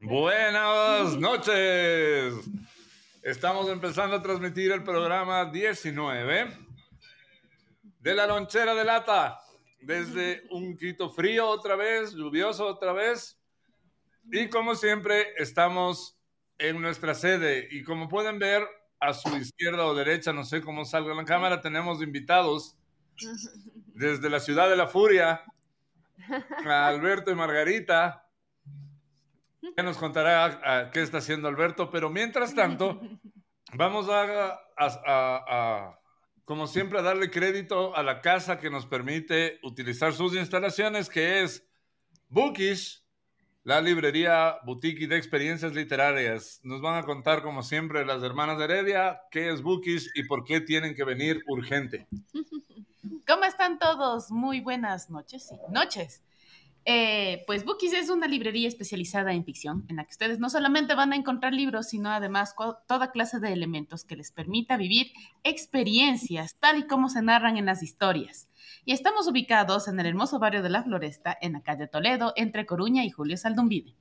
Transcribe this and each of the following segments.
Buenas noches. Estamos empezando a transmitir el programa 19 de la lonchera de lata. Desde un quito frío otra vez, lluvioso otra vez. Y como siempre, estamos en nuestra sede. Y como pueden ver, a su izquierda o derecha, no sé cómo salga la cámara, tenemos invitados desde la ciudad de la furia, a Alberto y Margarita. Ya nos contará qué está haciendo Alberto, pero mientras tanto, vamos a, a, como siempre, a darle crédito a la casa que nos permite utilizar sus instalaciones, que es Bookish, la librería boutique de experiencias literarias. Nos van a contar, como siempre, las hermanas de Heredia, qué es Bookish y por qué tienen que venir urgente. ¿Cómo están todos? Muy buenas noches, sí, noches. Eh, pues Bookies es una librería especializada en ficción, en la que ustedes no solamente van a encontrar libros, sino además toda clase de elementos que les permita vivir experiencias tal y como se narran en las historias. Y estamos ubicados en el hermoso barrio de La Floresta, en la calle Toledo, entre Coruña y Julio Saldumbide.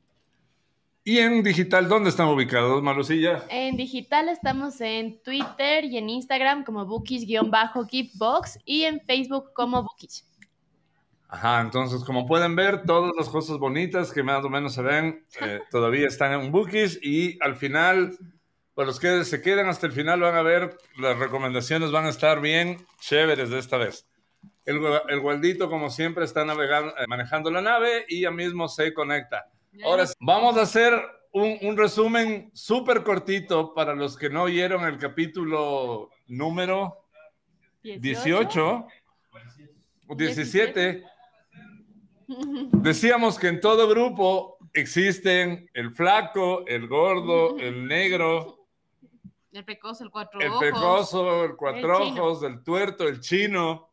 ¿Y en digital dónde están ubicados, Malucilla? En digital estamos en Twitter y en Instagram como bookies-giftbox y en Facebook como bookies. Ajá, entonces como pueden ver, todas las cosas bonitas que más o menos se ven eh, todavía están en Bookies y al final, para los que se quedan hasta el final van a ver, las recomendaciones van a estar bien chéveres de esta vez. El, el Gualdito, como siempre, está navegando, eh, manejando la nave y ya mismo se conecta. Ahora vamos a hacer un, un resumen súper cortito para los que no oyeron el capítulo número 18, 17 Decíamos que en todo grupo existen el flaco, el gordo, el negro. El pecoso, el cuatro ojos. El pecoso, el cuatro ojos, el tuerto, el chino.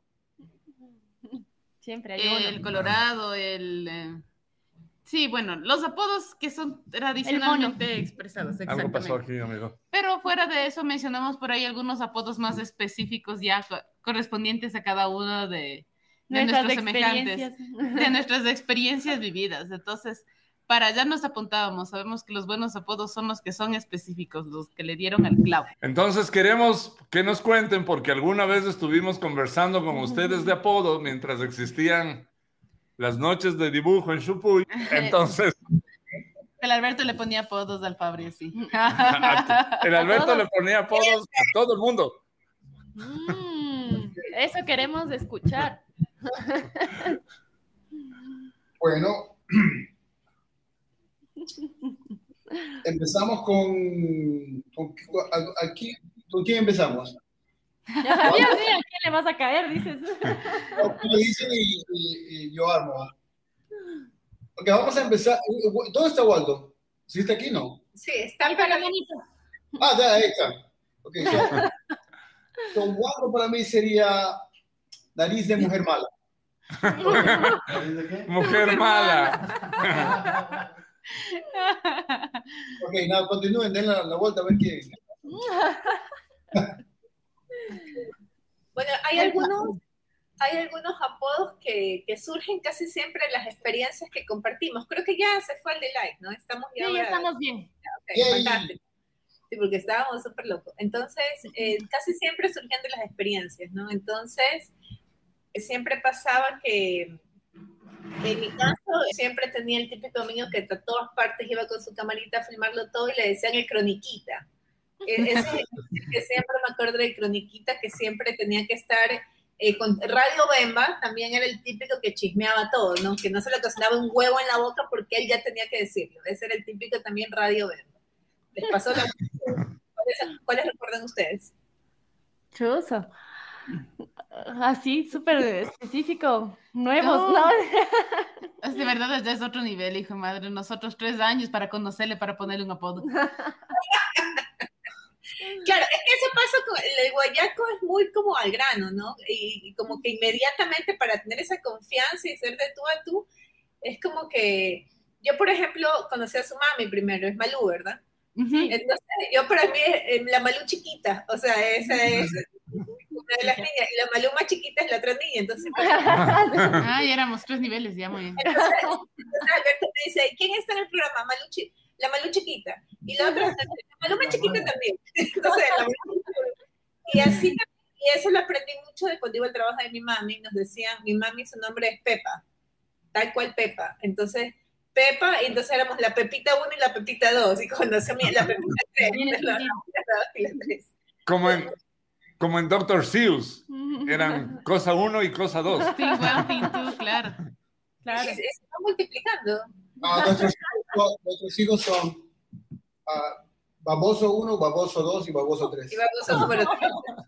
Siempre hay El colorado, el... Eh, sí, bueno, los apodos que son tradicionalmente expresados. Algo pasó aquí, amigo. Pero fuera de eso mencionamos por ahí algunos apodos más específicos ya correspondientes a cada uno de, de nuestros semejantes, de nuestras experiencias vividas. Entonces, para allá nos apuntábamos. Sabemos que los buenos apodos son los que son específicos, los que le dieron al clavo. Entonces, queremos que nos cuenten, porque alguna vez estuvimos conversando con ustedes de apodo mientras existían las noches de dibujo en Chupuy. Entonces. El Alberto le ponía apodos al Fabri, sí. el Alberto le ponía apodos a todo el mundo. Mm, eso queremos escuchar. Bueno, empezamos con, con, aquí, ¿con quién empezamos? Dios mío, ¿a quién le vas a caer? Dices. No, dicen y, y, yo armo. Ok, vamos a empezar. ¿Dónde está Waldo? ¿Sí está aquí, no? Sí, está el bonito. Ah, ya, ahí está. Ok, so, Waldo para mí sería nariz de mujer mala. Mujer mala. ok, nada, continúen, den la, vuelta a ver quién. bueno, hay algunos, hay algunos apodos que, que, surgen casi siempre en las experiencias que compartimos. Creo que ya se fue el de like, ¿no? Estamos ya. Sí, ya estamos bien. Okay, fantástico. Sí, porque estábamos súper locos. Entonces, eh, casi siempre surgen de las experiencias, ¿no? Entonces, siempre pasaba que en mi caso siempre tenía el típico niño que a todas partes iba con su camarita a filmarlo todo y le decían el croniquita. E-, que siempre me acuerdo del croniquita que siempre tenía que estar eh, con Radio Bemba, también era el típico que chismeaba todo, ¿no? Que no se le cocinaba un huevo en la boca porque él ya tenía que decirlo. Ese era el típico también Radio Bemba. ¿Les pasó. ¿Cuáles, ¿Cuáles recuerdan ustedes? Chuso. Así, súper específico, nuevos, ¿no? Es de verdad, ya es otro nivel, hijo de madre. Nosotros tres años para conocerle, para ponerle un apodo. Claro, es que eso pasa con el guayaco, es muy como al grano, ¿no? Y, como que inmediatamente para tener esa confianza y ser de tú a tú, es como que yo, por ejemplo, conocí a su mami primero, es Malú, ¿verdad? Entonces, yo para mí, la Malú chiquita, o sea, esa es una de las niñas, y la Malú más chiquita es la otra niña, entonces... ah, ya éramos tres niveles, ya muy bien. Entonces, Alberto me dice, ¿quién está en el programa? Maluchi, la Malú chiquita. Y la otra, la Malú más chiquita también. Entonces, la y así y eso lo aprendí mucho de cuando iba al trabajo de mi mami. Nos decían, mi mami su nombre es Pepa, tal cual Pepa. Entonces, Pepa, y entonces éramos la Pepita 1 y la Pepita 2. Y cuando se la Pepita 3, Bien la, exclusivo. y la 3. Como en, como en Dr. Seuss. Eran cosa uno y cosa dos. Sí, one thing, two, claro. Claro. Se se va multiplicando. No, nuestros, hijos- nuestros hijos son ah, baboso 1, baboso 2 y baboso 3. Y vamos a número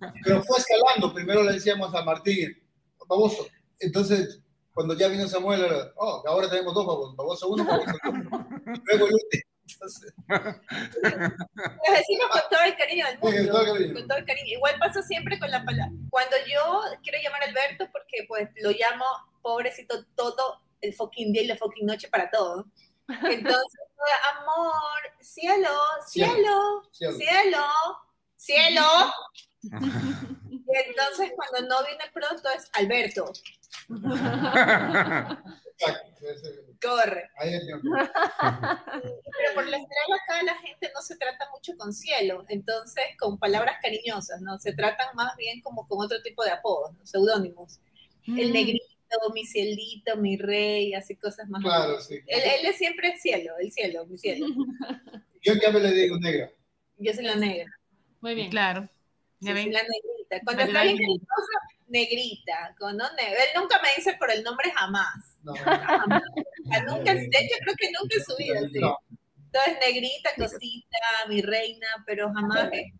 3. Pero fue escalando. Primero le decíamos a Martín, baboso. Entonces, cuando ya vino Samuel, era, oh, ahora tenemos dos babosos, baboso 1, baboso 2. Luego el último. Entonces, Los decimos con todo el cariño del Sí, con mundo. todo el cariño. Con todo el cariño. Igual pasa siempre con la palabra. Cuando yo quiero llamar a Alberto, porque pues lo llamo pobrecito todo el fucking día y la fucking noche para todo. Entonces, amor, cielo, cielo, Cielo. cielo, cielo. Y entonces cuando no viene pronto es Alberto, corre. ahí es donde- Pero por lo general acá la gente no se trata mucho con cielo, entonces con palabras cariñosas, ¿no? Se tratan más bien como con otro tipo de apodos, ¿no? seudónimos. El Mm. negrito, mi cielito, mi rey, así cosas más. Claro, sí. Él, él es siempre el cielo, el cielo, mi cielo. Yo ya me le digo negra. Yo soy la negra. Muy bien. Claro. Yo Ya soy ven. la negrita. Cuando está bien cariñoso, negrita. Cuando no, ne- Él nunca me dice por el nombre jamás. No, Jamás. Nunca, de hecho, creo que nunca en su vida. sí. no. Entonces, negrita, cosita, mi reina, pero jamás eh,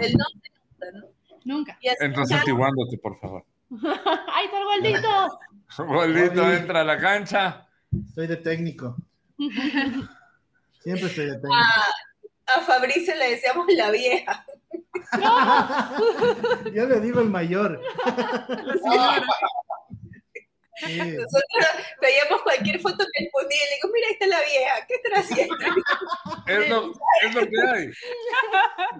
el nombre nunca, ¿no? Nunca. Así ya- activándote, por favor. ¡Ay, está el gordito! Bolito entra a la cancha. Estoy de técnico. Siempre estoy de técnico. a, a Fabricio le decíamos la vieja. Yo le digo el mayor. Sí, Nosotros veíamos cualquier foto que él ponía y le digo, mira, ahí está la vieja, ¿qué estará haciendo? Es lo, es lo que hay.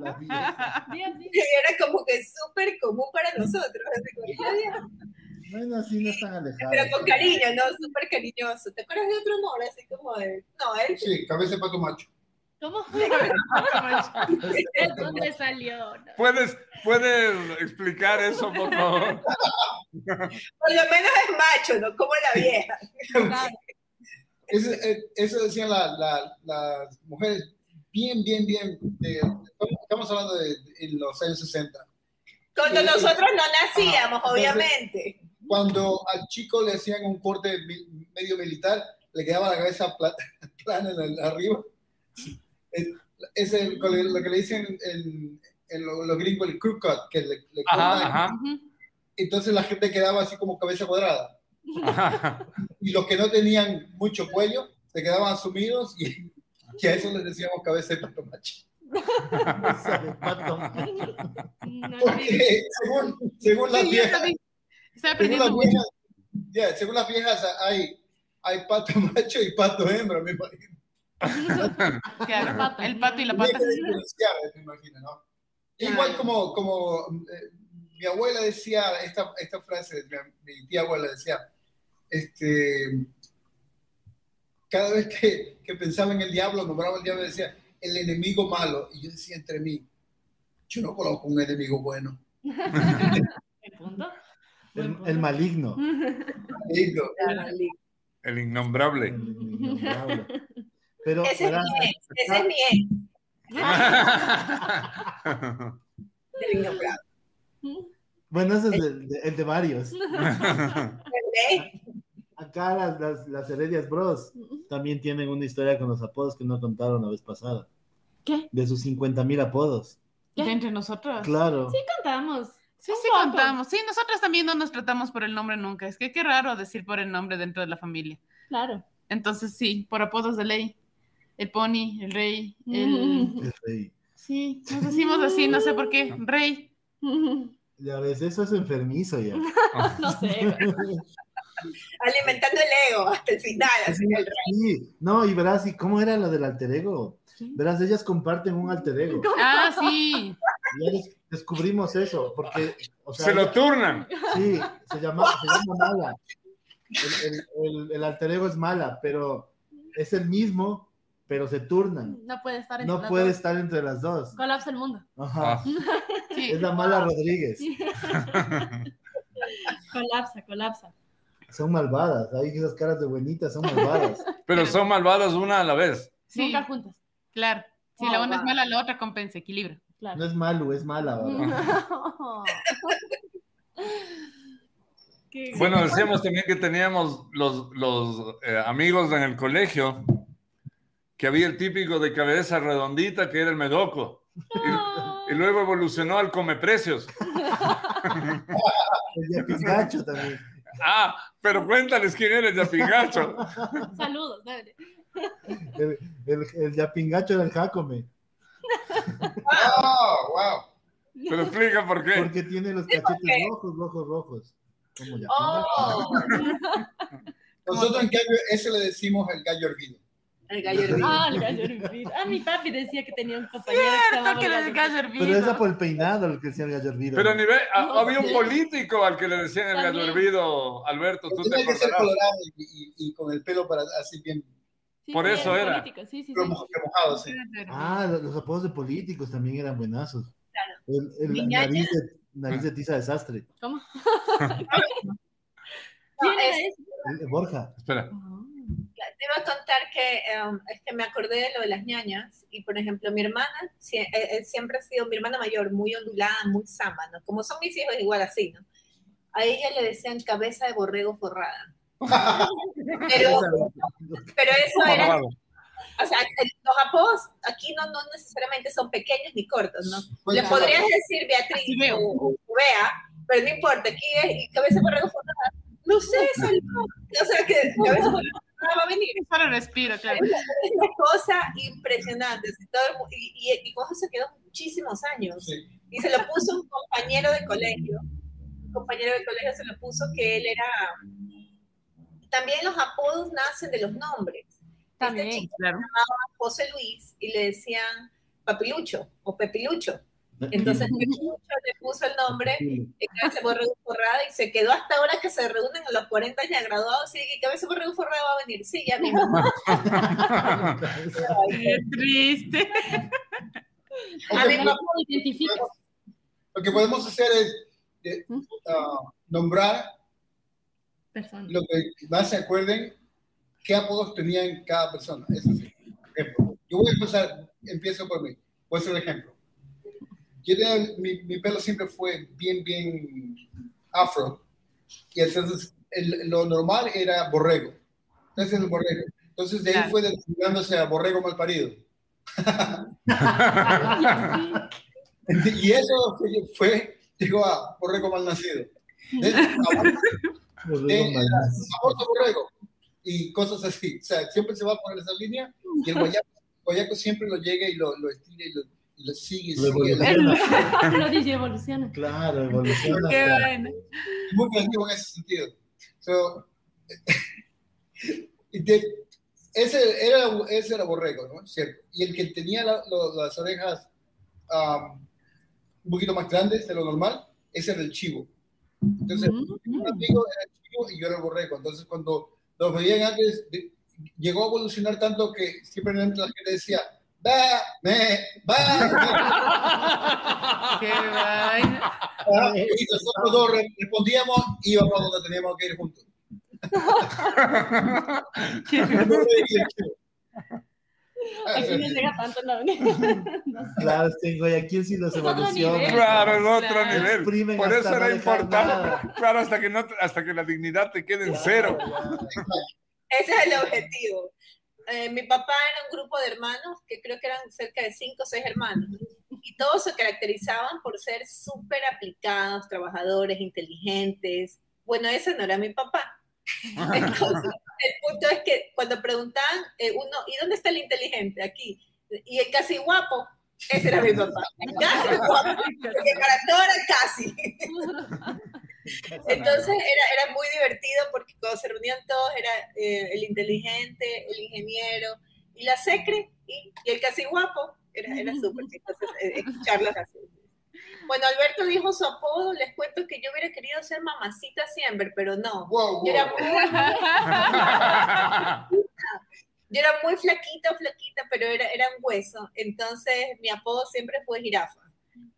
la vieja. Era como que súper común para nosotros. Bueno, así no están alejados. Pero con cariño, ¿no? Súper cariñoso. ¿Te acuerdas de otro amor? Así como de, no, él Sí, cabeza de pato macho. ¿Cómo? ¿De dónde salió? No. ¿Puedes, ¿Puedes explicar eso, por favor? por lo menos es macho, ¿no? Como la vieja. Claro. Eso, eh, eso decían la- la- las mujeres bien, bien, bien. de- estamos hablando de, en los años 60. Cuando Sí. nosotros no nacíamos, Ajá. obviamente. Cuando al chico le hacían un corte medio militar, le quedaba la cabeza pla- plana el- arriba. Es, es el- lo que le dicen en, en lo- los gringos el crew cut, que le, le cortan. Ajá, ajá. Entonces la gente quedaba así como cabeza cuadrada. ajá. Y los que no tenían mucho cuello se quedaban sumidos y, y a eso les decíamos cabeza de pato macho. Porque según, según las viejas, según las viejas, según las viejas hay, hay pato macho y pato hembra, me imagino. Claro, El pato. El y la pata. me imagino, ¿no? Igual como, como eh, mi abuela decía esta, esta frase, mi, mi tía abuela decía, este, cada vez que, que pensaba en el diablo, nombraba el diablo, decía, el enemigo malo. Y yo decía entre mí, yo no conozco un enemigo bueno. El, el maligno. Lindo. El innombrable. El innombrable. Pero, Ese es mi ex, ese es mi ex. bueno, ese es el de, el de varios. Acá las, las, las Heredias Bros también tienen una historia con los apodos que no contaron la vez pasada. ¿Qué? De sus 50 mil apodos. De entre nosotros. Claro. Sí contamos. Sí, sí poco. contamos. Sí, nosotros también no nos tratamos por el nombre nunca. Es que qué raro decir por el nombre dentro de la familia. Claro. Entonces sí, por apodos de ley. El pony, el rey, el... Mm. El rey. Sí, nos decimos así, no sé por qué. Rey. Ya ves, eso es enfermizo ya. No sé. Alimentando el ego hasta el final, así el rey. Sí, no, y verás, ¿y cómo era lo del alter ego? Sí. Verás, ellas comparten un alter ego. Ah, sí. Ya des- descubrimos eso, porque, o sea, Se lo turnan. sí, se llama, se llama mala. El, el- el- el alter ego es mala, pero es el mismo pero se turnan. No puede estar entre No las puede dos. estar entre las dos. Colapsa el mundo. Ajá. Ah, Sí. Es la mala Rodríguez. Colapsa, colapsa. Son malvadas. Ahí esas caras de buenitas son malvadas. pero son malvadas una a la vez. Sí, Nunca juntas. claro. Si Oh, la una es mala, la otra compensa, equilibra. Claro. No es malo, es mala. ¿verdad? Qué- Bueno, decíamos también que teníamos los, los eh, amigos en el colegio, que había el típico de cabeza redondita que era el medoco. Y, y luego evolucionó al comeprecios. El de Pingacho también. Ah, pero cuéntales quién era el Yapingacho. Saludos, dale. El, el, el Yapingacho del Jacome. Oh, wow. Pero explica por qué. Porque tiene los cachetes rojos, rojos, rojos. Como Yapingacho. Oh, Nosotros en cambio, ese le decimos el gallo hervido. El gallo hervido. Ah, el gallo hervido. Ah, mi papi decía que tenía un compañero que Cierto llamaba que el le gallo hervido. Pero esa por el peinado, lo que decía el gallo hervido. Pero a nivel, a- No había un político al que le decían el gallo hervido, Alberto, tú te Tiene que ser colorado y, y- y con el pelo para así bien Sí, Por sí, eso era. político, Sí, sí. Ah, los, los apodos de políticos también eran buenazos. Claro. El, el nariz, de, nariz de tiza desastre. ¿Cómo? No, ¿Quién era es- ese? El- el Borja. Espera. Te iba a contar que um, es que me acordé de lo de las ñañas y por ejemplo mi hermana sie- eh, eh, siempre ha sido mi hermana mayor, muy ondulada, muy samba, ¿no? Como son mis hijos igual así, ¿no? A ella le decían cabeza de borrego forrada. Pero, pero eso era, o sea, los apodos aquí no, no necesariamente son pequeños ni cortos, ¿no? Pues, Le podrías decir Beatriz o, o Bea, pero no importa, aquí es cabeza de borrego forrada. No sé, eso o sea que de borrego forrada va a venir. Solo respiro, claro. Es una cosa impresionante. y, y, y con eso se quedó muchísimos años. Sí. Y se lo puso un compañero de colegio. Un compañero de colegio se lo puso que él era. También los apodos nacen de los nombres. También. Este chico Claro. José Luis y le decían Papilucho o Pepilucho. Entonces Pepilucho le puso el nombre de Cabeza Borrego Forrada y se quedó hasta ahora que se reúnen a los 40 ya graduados y que Cabeza Borrego Forrada va a venir. Sí, ya mismo. Qué triste. A No me- lo identificas. Lo que podemos hacer es eh, ah, nombrar Persona. lo que más se acuerden qué apodos tenían cada persona. Eso sí. Ejemplo. Yo voy a empezar, empiezo por mí. Voy a hacer el ejemplo. Yo tenía, mi, mi pelo siempre fue bien, bien afro. Y entonces el- lo normal era borrego. Entonces el borrego. Entonces de ahí Claro. fue desligándose a borrego mal parido. Y eso fue- fue, llegó a borrego mal nacido. Aborto borrego y cosas así. O sea, siempre se va por esa línea y el guayaco, guayaco siempre lo llega y lo, lo estira y lo sigue, Lo sigue. evoluciona. Lo dice evoluciona. Claro, evoluciona. Qué hasta- bueno. Muy creativo en ese sentido. So, de- ese, era, ese era borrego, ¿no? Cierto. Y el que tenía la- lo- las orejas um, un poquito más grandes de lo normal, ese era el chivo. Entonces, Mm. un amigo era el chivo y yo era el borrego. Entonces, cuando los veían antes, de- llegó a evolucionar tanto que siempre la gente decía, va, me, va, Qué vaina. me". y nosotros dos re- respondíamos y íbamos donde teníamos que ir juntos. Aquí no llega tanto la. No sé. Claro, que en Guayaquil sí los nivel. Claro, es otro Claro. nivel. Exprimen Por eso era importante. nada. Claro, hasta que, no, hasta que la dignidad te quede en cero. Ese es el objetivo. Eh, mi papá era un grupo de hermanos que creo que eran cerca de cinco o seis hermanos. Y todos se caracterizaban por ser súper aplicados, trabajadores, inteligentes. Bueno, ese no era mi papá. Entonces, el punto es que cuando preguntaban, eh, uno, ¿y dónde está el inteligente? Aquí. Y el casi guapo, ese era mi papá. El casi guapo, porque para todo era casi. Entonces era, era muy divertido porque cuando se reunían todos era eh, el inteligente, el ingeniero y la secre y, y el casi guapo. Era, era súper chistoso eh, escucharlos así. Bueno, Alberto dijo su apodo, les cuento que yo hubiera querido ser mamacita siempre, pero no. Wow, Yo era muy, yo era muy flaquita, flaquita, pero era, era un hueso. Entonces mi apodo siempre fue jirafa.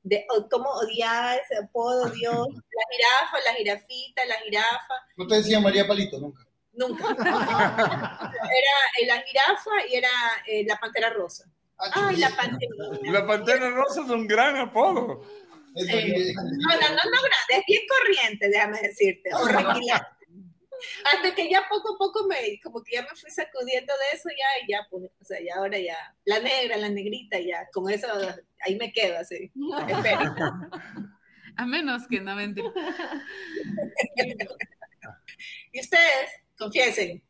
De, o- ¿Cómo odiaba ese apodo, Dios? La jirafa, la jirafita, la jirafa. No te decía María Palito nunca. Nunca. Era eh, la jirafa y era eh, la pantera rosa. Ah, Ay, la pantera. La Pantera Rosa es un gran apodo. Eh. No, no, no, no grande, es bien corriente, déjame decirte, o. Hasta que ya poco a poco me, como que ya me fui sacudiendo de eso ya, y ya, pues, o sea, ya ahora ya, la negra, la negrita, ya, con eso, ahí me quedo así. Espero. A menos que no mentira. Y ustedes, confiesen.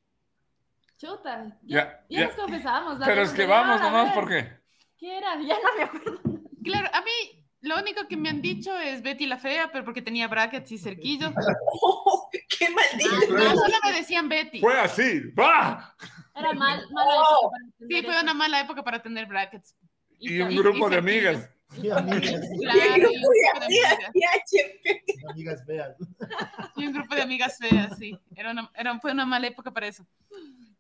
Chuta. Ya, Ya, ya nos confesamos. la Pero es que vamos nomás porque. ¿Qué era? Ya no me acuerdo. Claro, a mí lo único que me han dicho es Betty la fea, pero porque tenía brackets y cerquillo. Oh, ¡Qué maldito! No, solo me decían Betty. Fue así. ¡Bah! Era mal, mala Oh. época para Sí, fue una mala época para tener brackets. Y un grupo de amigas. Y amigas, Claro, ¡Qué y grupo un de grupo de amigas! amigas. ¡Qué HP! amigas feas. Y un grupo de amigas feas, sí. Era una, era, fue una mala época para eso.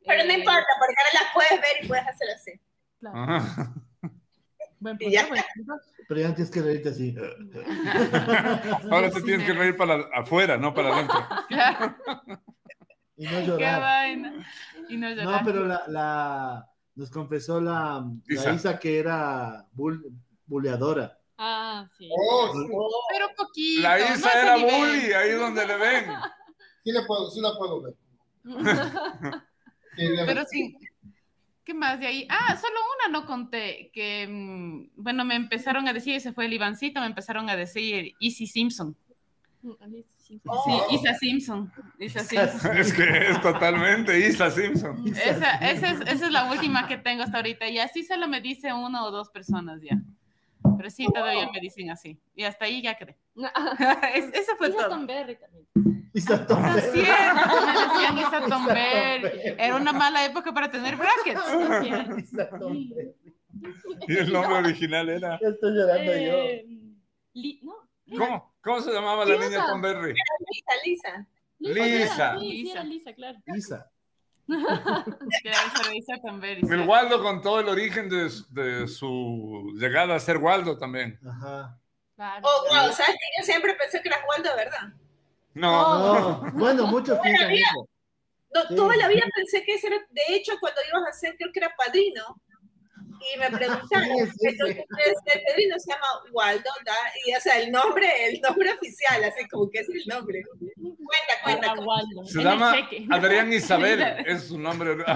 Pero no Eh, importa, porque ahora las puedes ver y puedes hacer así. Claro. Ajá. Y buen punto. Pero ya tienes que reírte así. Ahora te tienes que reír para afuera, no para adentro. Claro, Y no qué llorar. vaina. Y no No, llorar. pero la, la nos confesó la, la Isa. Que era bull- buleadora. Ah, sí. Oh, sí, Pero poquito. La no Isa era bully, ahí donde le ven. sí la puedo, sí la puedo ver. Sí, Pero sí. ¿Qué más de ahí? Ah, solo una no conté. Que, mm, bueno, me empezaron a decir, ese fue el Ivancito, me empezaron a decir Easy Simpson. Sí. Oh. Isa Simpson. Isa Simpson. Es que es totalmente Isa Simpson. Esa, esa, es, esa es la última que tengo hasta ahorita. Y así solo me dice una o dos personas ya. Pero sí, todavía me dicen así. Y hasta ahí ya quedé. Es- Ese fue Isa todo. Tomberry también. Isa No me decían Tomber. Tomberry. Era una mala época para tener brackets. Isa Tomberry. Y el nombre original era. Ya estoy llorando yo. Eh, Li- no. ¿Cómo? ¿Cómo se llamaba la Lisa. niña Tomberry? Lisa, Lisa. Lisa. sí, Lisa. era Lisa, claro. Isa. El Waldo contó el origen de, de su llegada a ser Waldo también. Ajá. Claro. Oh, wow, ¿sabes que yo siempre pensé que eras Waldo, ¿verdad? No, No, bueno, muchos piensan eso. No, Sí. toda la vida pensé que ese era, de hecho, cuando ibas a ser, creo que era padrino, y me preguntaron, entonces el padrino se llama Waldo, ¿da? y o sea, el nombre, el nombre oficial, así como que es el nombre. Cuenta, cuenta. Para Waldo. se llama cheque. Adrián Isabel, es su nombre.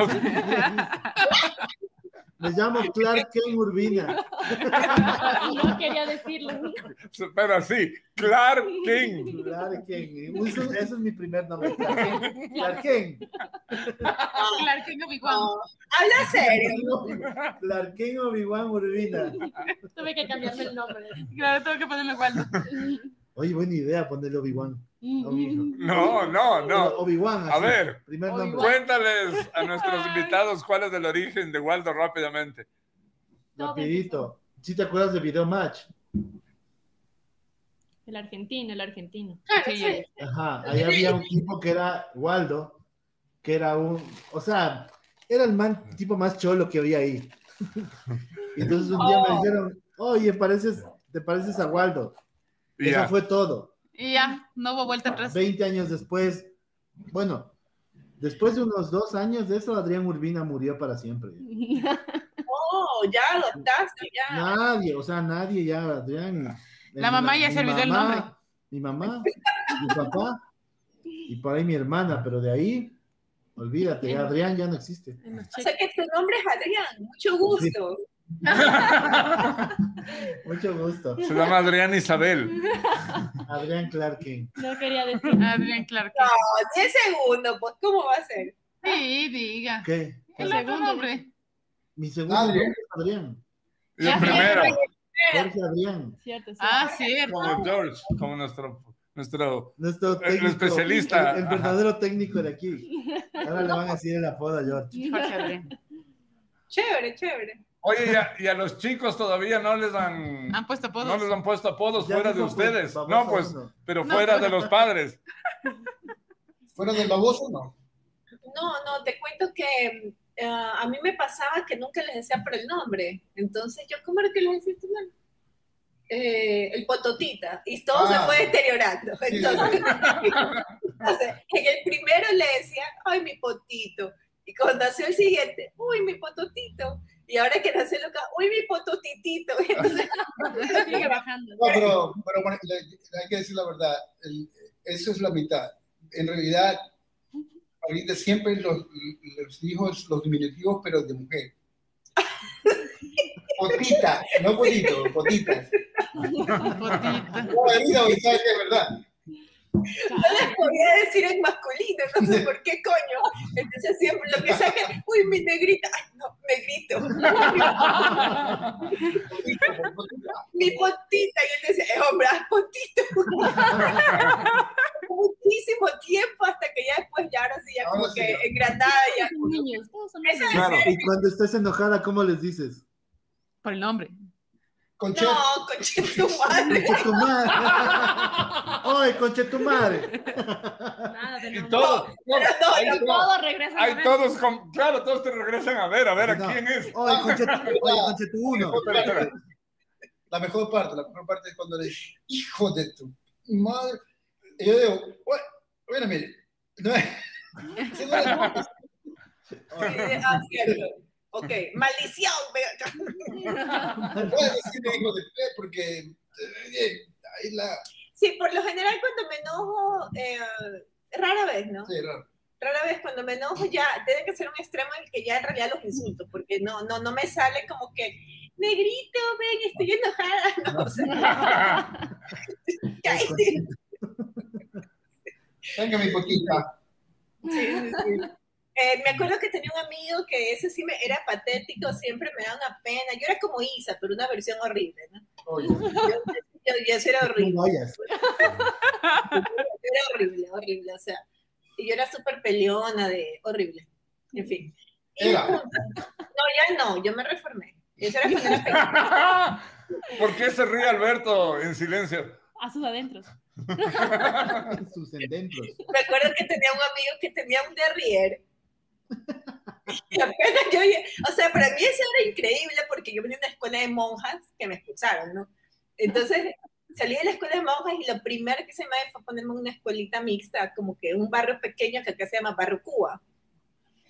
Me llamo Clark Ken Urbina. No quería decirlo. Pero así, Clark King. Clark Ken. Eso, eso es mi primer nombre. Clark Ken. Clark Ken. Claro que no, Obi-Wan. No, habla serio. Clark Ken Obi-Wan Urbina. Tuve que cambiarme el nombre. Claro, tengo que ponerme Waldo. Oye, buena idea ponerle Obi-Wan. No. No, no, no. Obi-Wan. A así, ver. Primer nombre. Cuéntales a nuestros invitados cuál es el origen de Waldo rápidamente. Rapidito. ¿Sí te acuerdas de Video Match? El argentino, el argentino. Claro, Sí, sí. Ajá. Ahí había un tipo que era Waldo, que era un. O sea, era el man, tipo más cholo que había ahí. Y entonces un día me Oh. dijeron, oye, pareces, te pareces a Waldo. Eso fue todo. Y ya, no hubo vuelta atrás. 20 años después, bueno, después de unos dos años de eso, Adrián Urbina murió para siempre. Oh, ya adoptaste, ya. Nadie, o sea, nadie ya, Adrián. La mamá ya se olvidó el nombre. Mi mamá, mi papá, y por ahí mi hermana, pero de ahí, olvídate, Adrián ya no existe. O sea que tu nombre es Adrián, mucho gusto. Mucho gusto. Se llama Adrián Isabel. Adrián Clark King. No quería decir. Adrián Clark. No, 10 segundos, pues, ¿cómo va a ser? Sí, diga. ¿Qué? El otro segundo. nombre. Mi segundo Adrián. nombre es Adrián. Y el primero, Jorge Adrián. Cierto, sí. Ah, cierto. como George, como nuestro, nuestro Nuestro El especialista. El, el verdadero técnico de aquí. Ahora le van a decir el apodo a George. Jorge Adrián. Chévere, chévere. Oye, y a, y a los chicos todavía no les han, Han puesto apodos. no les han puesto apodos Ya fuera de pues, ustedes. No, pues, uno. pero No, fuera de los padres. ¿Fuera del baboso no? No, no, te cuento que eh, a mí me pasaba que nunca les decía por el nombre. Entonces, yo, ¿cómo era que les decía tu nombre? Eh, el pototita, y todo Ah. se fue deteriorando. Sí, Entonces, entonces, en el primero le decía, ay, mi potito. Y cuando nació el siguiente, uy, mi pototito. Y ahora que nació Lucas, uy, mi pototitito. Entonces, Sigue bajando. No, pero, pero bueno, hay que decir la verdad, el- eso es la mitad. En realidad, ahorita siempre los, los hijos, los diminutivos, pero de mujer. Potita, no potito, potitas. Potita. No, ahorita es verdad. No les podía decir en masculino, no sé por qué coño. Entonces siempre lo que sacan, uy, mi negrita, ay, no, negrito. Mi potita. Y él decía, eh, hombre, haz potito. Muchísimo tiempo hasta que ya después, ya ahora sí, ya como sí, que ya. engrandada, ya. Son niños, todos son Esa niños. Claro. Y cuando estés enojada, ¿cómo les dices? Por el nombre. Conche- No, conche tu madre. Conchetumare. ¡Ay, conchetumare! Nada de Y todos, no, ahí no, todos- Todo regresa ahí a ver. todos, con- claro, todos te regresan a ver, a ver a quién es. ¡Ay, conchetu, oye, conchetu uno! La mejor parte, la mejor parte es cuando le dices, hijo de tu madre. Y yo digo, bueno, bueno, mire, no es. Sí, ah, cierto. Ok, maldición. venga acá. No puedes decirle hijo de porque eh, ahí la. Sí, por lo general cuando me enojo, eh, rara vez, ¿no? Sí, raro. Rara vez cuando me enojo ya tiene que ser un extremo en el que ya en realidad los insulto, porque no, no, no me sale como que, negrito, ven, estoy enojada. No, o sea. Venga, mi potita. Sí, sí, sí. Eh, me acuerdo que tenía un amigo que ese sí me era patético, siempre me daba una pena. Yo era como Isa, pero una versión horrible, ¿no? Oye, Yo, yo, yo era horrible. No vayas. Era horrible, horrible, o sea. Y yo era súper peleona de horrible. En fin. Y. No, ya no, yo me reformé. Eso era cuando era pequeña. ¿Por qué se ríe Alberto en silencio? A sus adentros. Sus endentros. Me acuerdo que tenía un amigo que tenía un derrier. Apenas yo, o sea, para mí eso era increíble porque yo venía de una escuela de monjas que me expulsaron, ¿no? Entonces salí de la escuela de monjas y lo primero que se me fue ponerme en una escuelita mixta, como que un barrio pequeño que acá se llama Barrio Cuba.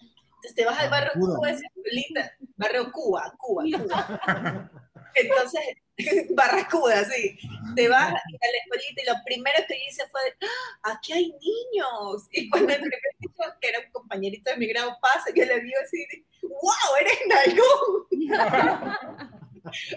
Entonces te vas al Barrio Cuba. Cuba, esa escuelita, Barrio Cuba, Cuba, Cuba. Entonces, Barracuda, sí. Te vas a la escuelita y lo primero que hice fue, ¡Ah, aquí hay niños. Y cuando el primer niño, que era un compañerito de mi grado, pasa, yo le digo así, ¡Wow, eres nalgón!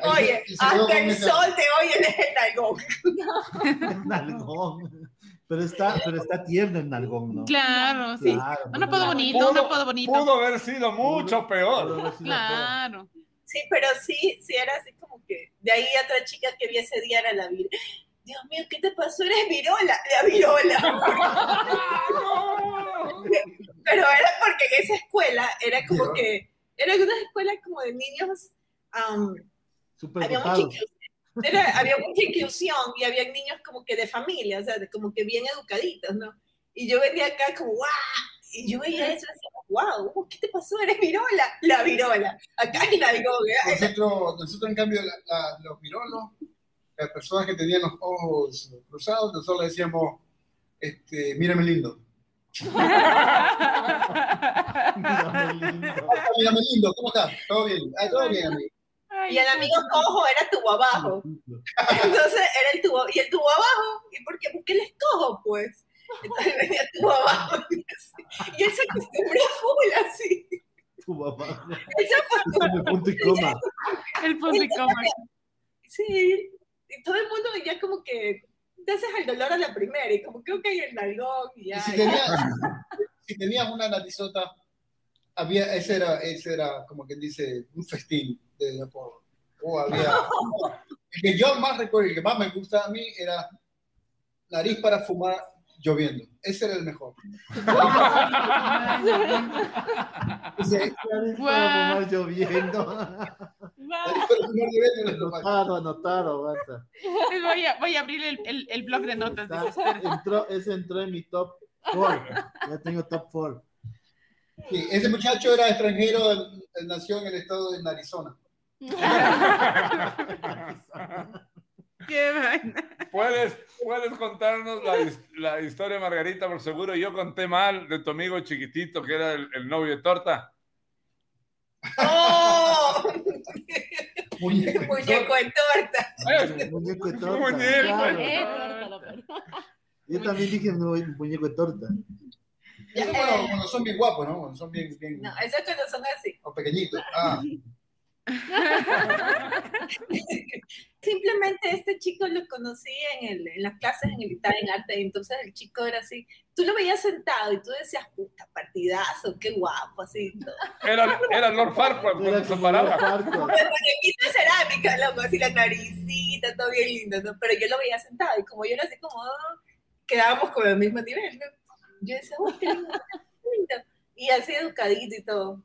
Oye, hasta el esa- sol de hoy eres el nalgón. Nalgón. Pero está, pero está tierno el nalgón, ¿no? Claro, sí. Claro, Un apodo bonito, un apodo bonito. Pudo haber sido mucho peor. Pudo haber sido Claro. Sí, pero sí, sí era así como que, de ahí otra chica que vi ese día era la vir. Dios mío, ¿qué te pasó? Eres virola, la virola. Pero era porque en esa escuela era como que, era una escuela como de niños, Súper había, mucha era- había mucha inclusión y había niños como que de familia, o sea, como que bien educaditos, ¿no? Y yo venía acá como, ¡guau! Y yo veía eso y decía, ¡wow! ¿Qué te pasó? Eres virola. La virola. Acá en la Nosotros, nosotros, en cambio, la- la- los virolos, las personas que tenían los ojos cruzados, nosotros le decíamos, este, mírame lindo. Mírame lindo. Mírame lindo, ¿cómo estás? ¿Todo bien? Ah, todo bien, amigo. Y el amigo cojo era tubo abajo. Entonces era el tubo, y el tubo abajo, ¿y por qué? Porque él es cojo, pues. Entonces venía el tubo abajo. Y él se acostumbró full así. Tu papá. Él se acostumbró. Déjame punto y coma. El punto y coma. Sí. Y todo el mundo ya como que te haces el dolor a la primera y como que ok, el nalgón y Y ya. si y- tenías, si tenías una narizota, había, ese era, ese era como quien dice, un festín de apodo. O había, el que yo más recuerdo, el que más me gusta a mí era nariz para fumar lloviendo. Ese era el mejor. Fumar lloviendo. Anotado, anotado, aguanta. Voy a, voy a abrir el, el, el blog de notas. Está- entró, ese entró en mi top 4. Ya tengo top 4. Sí, ese muchacho era extranjero, nació en el estado de Arizona. Qué vaina. ¿Puedes, puedes contarnos la, la historia, Margarita, por seguro. Yo conté mal de tu amigo chiquitito, que era el, el novio de torta. ¡Oh! Muñeco. Muñeco en torta. Eh, Muñeco de torta. Muñeco. claro. Eh, córtalo, pero. Yo también dije no, muñeco de torta. Eso cuando, cuando son bien guapos, ¿no? Cuando son bien, bien No, esos no son así. o pequeñitos. Ah, Simplemente este chico lo conocí en, el, en las clases en el Italian Arte, entonces el chico era así, tú lo veías sentado y tú decías, puta, partidazo, qué guapo, así. todo. Era, era Lord como paraba. Farquaad. El muñequito de cerámica, loco, así la naricita, todo bien lindo, ¿no? Pero yo lo veía sentado y como yo era así como, ah, quedábamos con el mismo nivel, ¿no? Yo decía, oh, qué lindo, qué lindo. Y así educadito y todo.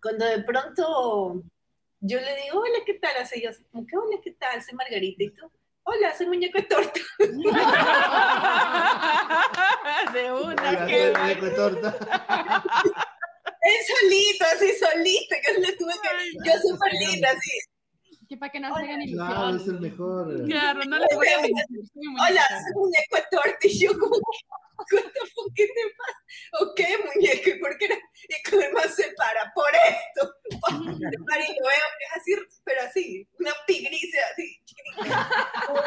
Cuando de pronto yo le digo, hola, ¿qué tal? Así yo, así como que, hola, ¿qué tal? Soy Margarita. Y tú, hola, soy muñeco de torta. De una, qué el muñeco de torta. Él solito, así solito, que le tuve que, yo súper linda, así. Que para que no se hagan Claro, es el mejor. Claro, no les voy a muy Hola, soy muñeco de torta. Y yo como, ¿qué te pasa? Ok, muñeco, ¿y por qué no? Y se para, por esto. Se para y lo veo que es así, pero así, una pigricia así. Oh,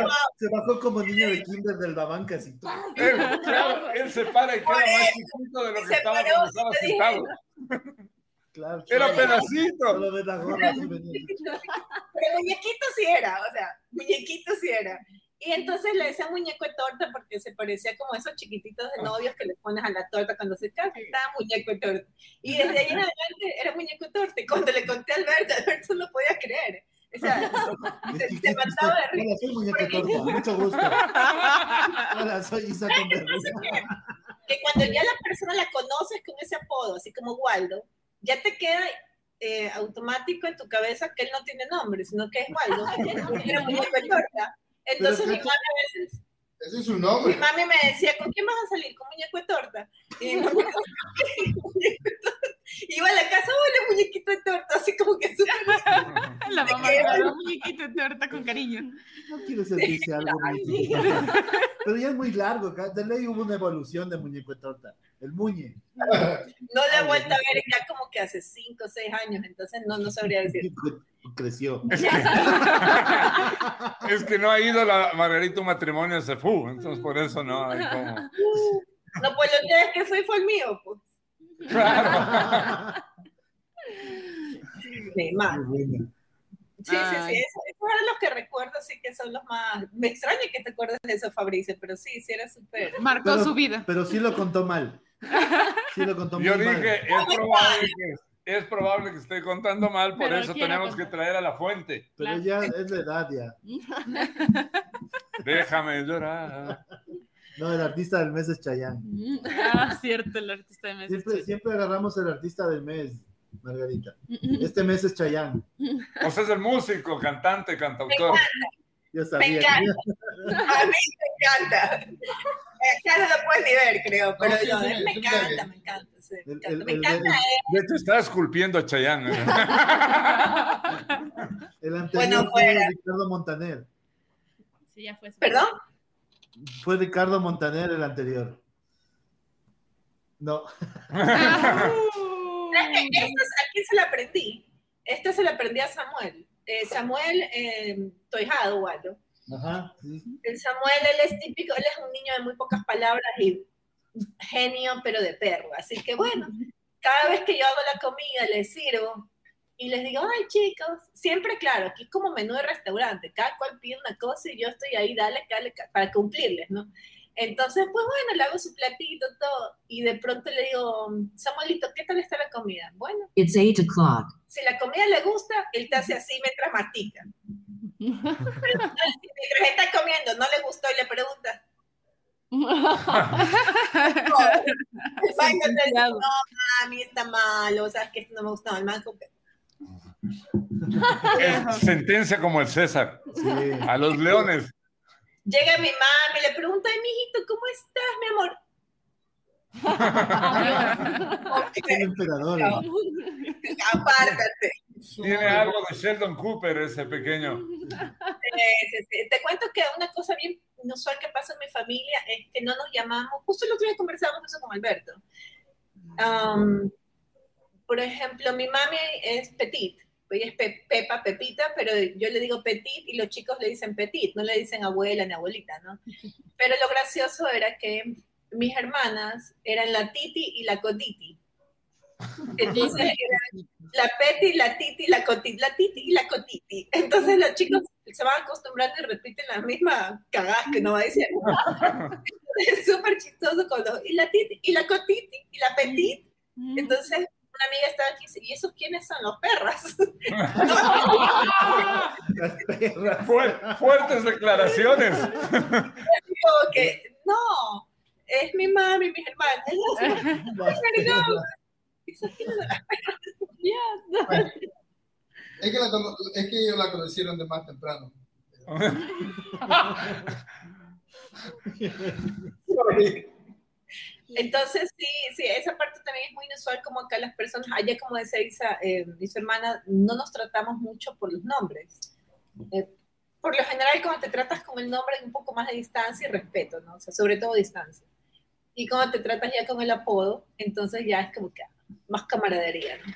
wow. Se bajó como niño de kinder del banca así. Él, claro, él se para y queda más chiquito de lo que Se estaba paró, cuando estaba sentado. Claro, Era pedacito. Pero muñequito sí era, o sea, muñequito sí era. Y entonces le decía muñeco de torta porque se parecía como esos chiquititos de novios que le pones a la torta cuando se casa, estaba muñeco de torta. Y desde ahí en adelante era muñeco de torta. Y cuando le conté a Alberto, Alberto no lo podía creer. O sea, se, mataba de risa. Hola, soy muñeco de torta. Mucho gusto. Hola, soy Isa Conversa. Que cuando ya la persona la conoces con ese apodo, así como Waldo, ya te queda eh, automático en tu cabeza que él no tiene nombre, sino que es Waldo. Era muñeco de torta. Entonces mi mami a veces ese es su Mi nombre. mami me decía, ¿con quién vas a salir? Con muñeco de torta. Y mi torta. Iba a la casa, hola, muñequito de torta, así como que súper La mamá un muñequito de torta con cariño. No quiero sentirse algo muñequito. Pero ya es muy largo. De ley hubo una evolución de muñeco de torta. El muñe. No la he vuelto a ver ya como que hace 5 o 6 años, entonces no, no sabría decir. Creció. Es que no ha ido la Margarita matrimonio a Cefú, entonces por eso no hay como. No, pues lo que es que fui fue el mío, pues. Claro. Sí, más. Sí, sí, sí, eso- esos eran los que recuerdo, sí que son los más... Me extraña que te acuerdes de eso, Fabricio, pero sí, sí era súper... Marcó Pero- su vida. Pero sí lo contó mal. Sí lo contó Yo muy mal. dije, es probable que, es probable que esté contando mal, por Pero eso tenemos que traer a la fuente. Pero ya es la edad ya. Déjame llorar. No, el artista del mes es Chayanne. Ah, cierto, el artista de meses. Siempre, siempre agarramos el artista del mes, Margarita. Este mes es Chayanne. O sea, es el músico, cantante, cantautor. Yo Me sabía. encanta. A mí me encanta. Eh, Ya no lo puedes ni ver, creo, pero No, sí, yo, sí, me sí, encanta, me encanta. me encanta. el- Me el- encanta, el- eh. De hecho, está esculpiendo a Chayanne. ¿eh? El anterior Bueno, fue. Ricardo Montaner. Sí, ya fue. ¿Perdón? Fue Ricardo Montaner el anterior. No. ¿Sabes qué? Esto es- ¿A quién se la aprendí? Esta se la aprendí a Samuel. Eh, Samuel eh, Toijado, Waldo. Ajá. sí. El Samuel, él es típico, él es un niño de muy pocas palabras y genio, pero de perro. Así que bueno, cada vez que yo hago la comida, les sirvo y les digo, ay chicos, siempre claro, aquí es como menú de restaurante, cada cual pide una cosa y yo estoy ahí, dale, dale, para cumplirles, ¿no? Entonces, pues bueno, le hago su platito, todo, y de pronto le digo, Samuelito, ¿qué tal está la comida? Bueno, It's 8 o'clock. si la comida le gusta, él te hace así mientras mastica. Pero si mientras está comiendo no le gustó y le pregunta, no, no, mami, está malo, o sea, que esto no me gustó. El man como que, Es sentencia como el César. Sí. A los leones. Llega mi mami, le pregunta, ay, mijito, ¿cómo estás, mi amor? El emperador. No. Apártate. Tiene algo de Sheldon Cooper ese pequeño. Te cuento que una cosa bien inusual que pasa en mi familia es que no nos llamamos, justo el otro día conversábamos eso con Alberto. Por ejemplo, mi mami es Petit, ella es Pe- Pepa, Pepita, pero yo le digo Petit y los chicos le dicen Petit, no le dicen abuela ni abuelita, ¿no? Pero lo gracioso era que mis hermanas eran la Titi y la Cotiti. Entonces eran la Peti, la Titi, la Cotiti, la Titi y la Cotiti. Entonces los chicos se van acostumbrando y repiten la misma cagada que no va a decir. Es súper chistoso con los, y la Titi, y la Cotiti, y la Petit. Entonces una amiga estaba aquí y dice, ¿y esos quiénes son los perras? Fuertes declaraciones. Que, no, es mi mami y mis hermanas. Ellas, Las Ay, no. perras. ¿esos quiénes son las Bueno, es, que la, cono- es que ellos la conocieron de más temprano. Entonces, sí, sí, esa parte también es muy inusual, como acá las personas, allá como decía Isa, eh, y su hermana, no nos tratamos mucho por los nombres. Eh, por lo general, cuando te tratas con el nombre, hay un poco más de distancia y respeto, ¿no? O sea, sobre todo distancia. Y cuando te tratas ya con el apodo, entonces ya es como que más camaradería, ¿no?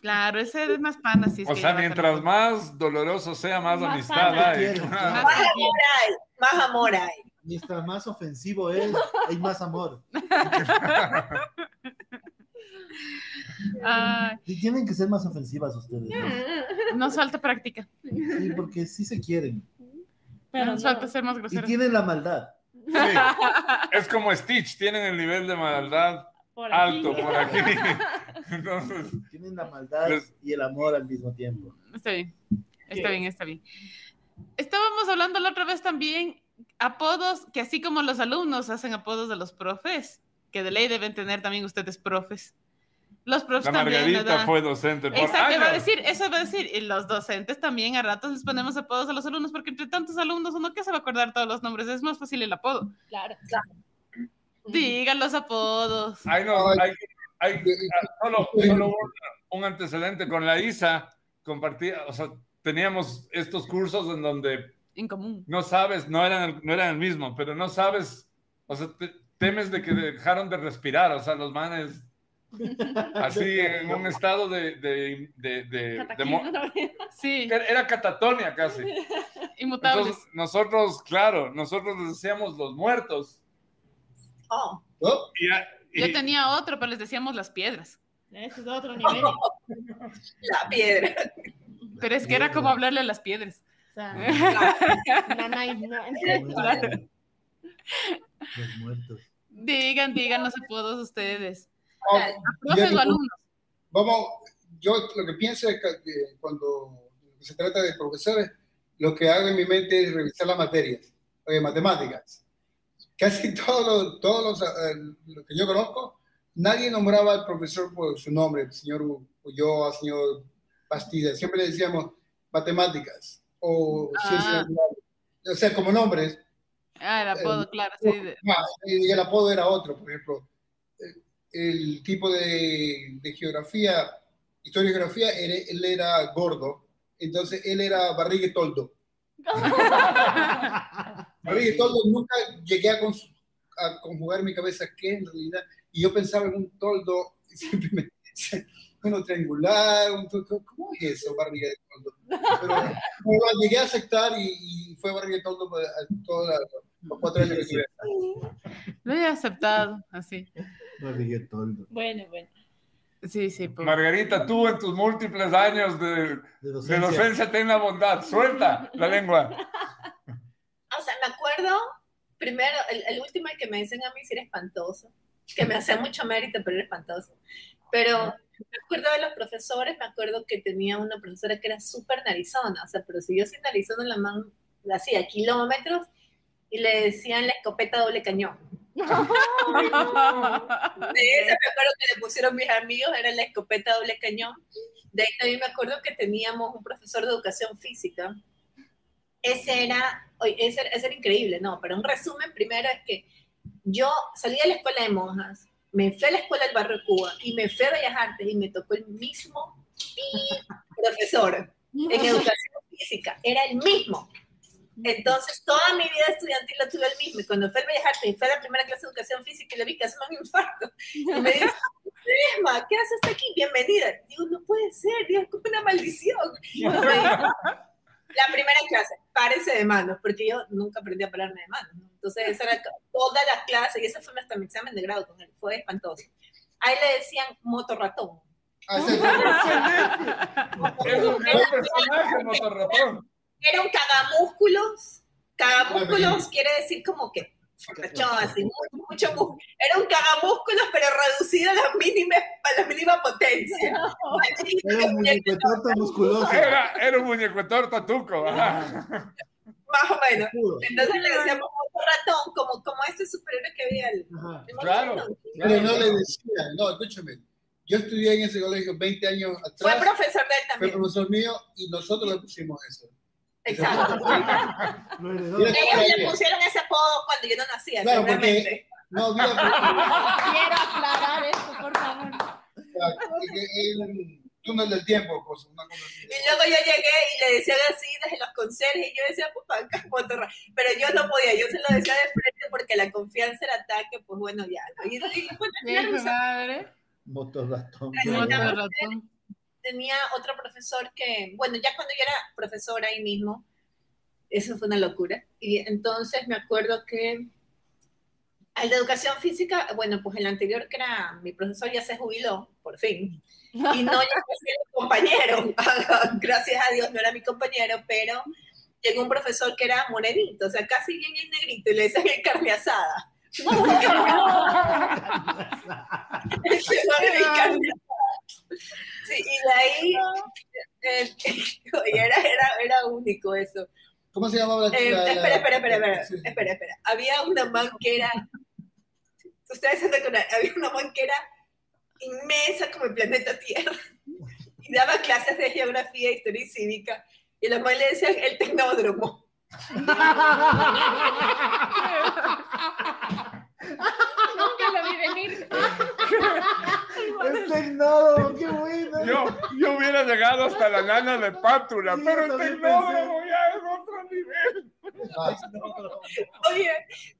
Claro, ese es más pana. Si es O que sea, mientras más doloroso sea, más, Más amistad pana hay. quieren, Más amor hay, más amor hay. Mientras más ofensivo es, hay más amor. Ay, Y tienen que ser más ofensivas ustedes. ¿no? nos falta práctica. Sí, porque sí se quieren. Pero nos no. falta ser más Y groseros. tienen la maldad. Sí. Es como Stitch, tienen el nivel de maldad Por alto por aquí. Entonces, Tienen la maldad Les- y el amor al mismo tiempo. Está bien, está bien, está bien. Estábamos hablando la otra vez también apodos que así como los alumnos hacen apodos de los profes, que de ley deben tener también ustedes profes. Los profes la también. Margarita ¿verdad? fue docente por Exacto, iba a años. decir, eso iba a decir. Y los docentes también a ratos les ponemos apodos a los alumnos, porque entre tantos alumnos uno que se va a acordar todos los nombres, es más fácil el apodo. Claro. Digan los apodos. Hay, no- Ay. hay- hay- ah, solo, solo un, un antecedente con la ISA, compartía, o sea, teníamos estos cursos en donde En común. no sabes, no eran el, no eran el mismo, pero no sabes, o sea, te- temes de que dejaron de respirar, o sea, los manes así en un estado de, de, de, de- de mo- Sí, era catatonia casi. inmutables. Entonces, nosotros, claro, nosotros les decíamos los muertos. Oh, y- Yo tenía otro, pero les decíamos las piedras. Ese es otro nivel. La piedra. Pero es que era como hablarle a las piedras. Sea, no, no hay- no- Los muertos. Digan, digan los apodos ustedes. Ah, Profes o alumnos. Vamos, yo lo que pienso es que que cuando se trata de profesores, lo que hago en mi mente es revisar las materias, oye, matemáticas. Casi todos los, todos los, eh, los que yo conozco, nadie nombraba al profesor por su nombre, el señor Ulloa, señor Bastida, siempre le decíamos matemáticas o Ah. ciencias naturales. o sea, como nombres, Ah, el apodo, claro. Sí, Ah, y el apodo era otro, por ejemplo. eh, El tipo de, de geografía, geografía, él, él era gordo, entonces él era barriga y toldo. Barriga y toldo, nunca llegué a, cons- a conjugar en mi cabeza qué en realidad, y yo pensaba en un toldo, y siempre me uno triangular, un ¿cómo es eso, barriga de toldo? Pero lo llegué a aceptar y, y fue barriga de toldo a- todos los cuatro años que tuve. Lo he aceptado, así. Barriga toldo. Bueno, bueno. Sí, sí. por- Margarita, tú en tus múltiples años de, De de docencia. ten la bondad, suelta la lengua. O sea, me acuerdo, primero, el, el último que me dicen a mí si era espantoso, que me hacía mucho mérito, pero era espantoso. Pero me acuerdo de los profesores, me acuerdo que tenía una profesora que era súper narizona, o sea, pero si yo sin narizona en la mano, la hacía kilómetros y le decían la escopeta doble cañón. De esa me acuerdo que le pusieron mis amigos, era la escopeta doble cañón. De ahí también me acuerdo que teníamos un profesor de educación física. Ese era, oye, ese, era- ese era increíble, ¿no? Pero un resumen primero es que yo salí de la escuela de monjas, me fui a la escuela del barrio Cuba y me fui a Bellas Artes y me tocó el mismo profesor en educación física, era el mismo. Entonces, toda mi vida estudiantil la tuve el mismo. Y cuando fui a Bellas Artes y fue a la primera clase de educación física le vi que hace un infarto, y me dijo, Esma, ¿qué haces aquí? Bienvenida. Digo, no puede ser, Dios, como una maldición. la primera clase, párese de manos, porque yo nunca aprendí a pararme de manos. Entonces, esa era todas las clases, y ese fue hasta mi examen de grado con él, fue espantoso. Ahí le decían motorratón. Ah, Es un buen personaje, motorratón. Era un cagamúsculos. Cagamúsculos quiere decir como que fortachón, así, mucho, mucho. Era un cagamúsculos, pero reducido a la mínima, a la mínima potencia. Era un muñeco torto musculoso. Era, era un muñeco torta tuco. Más o menos. Entonces le decíamos ratón, como, como este superhéroe que había. El, Claro. Pero no le decía, no, escúchame. Yo estudié en ese colegio 20 años Fue atrás, profesor de él fue también. profesor mío y nosotros le pusimos eso. Exacto. Mira, Ellos le pusieron ese apodo cuando yo no nacía, Claro, porque- seguramente. No había Quiero aclarar esto, por favor. Túnel del tiempo, pues, una cosa así. Y luego yo llegué y le decían así desde los conserjes y yo decía, pues acá, motorra. Pero yo no podía, yo se lo decía de frente porque la confianza era tal que, pues bueno, ya. ¿no? Y, y Qué madre. Tenía otro profesor que, bueno, ya cuando yo era profesora ahí mismo, eso fue una locura. Y entonces me acuerdo que al de educación física, bueno, pues el anterior que era mi profesor ya se jubiló, por fin. Y no llegó a ser mi compañero. Gracias a Dios no era mi compañero, pero llegó un profesor que era morenito, o sea, casi bien en negrito, y le decían el carne asada. No. Sí, y de ahí, eh, oye, era, era, era único eso. ¿Cómo se llamaba la Eh, espera, espera, espera, espera, Sí. espera, espera. Había una man que era, ustedes se recuerdan, había una man que era inmensa como el planeta Tierra y daba clases de geografía, historia y cívica y la man le decían el tecnódromo. Nunca lo vi venir. El tecnólogo, qué bueno. Yo, yo hubiera llegado hasta la nana de pátula, Sí, pero el tecnólogo ya es otro nivel. Ah, Oye,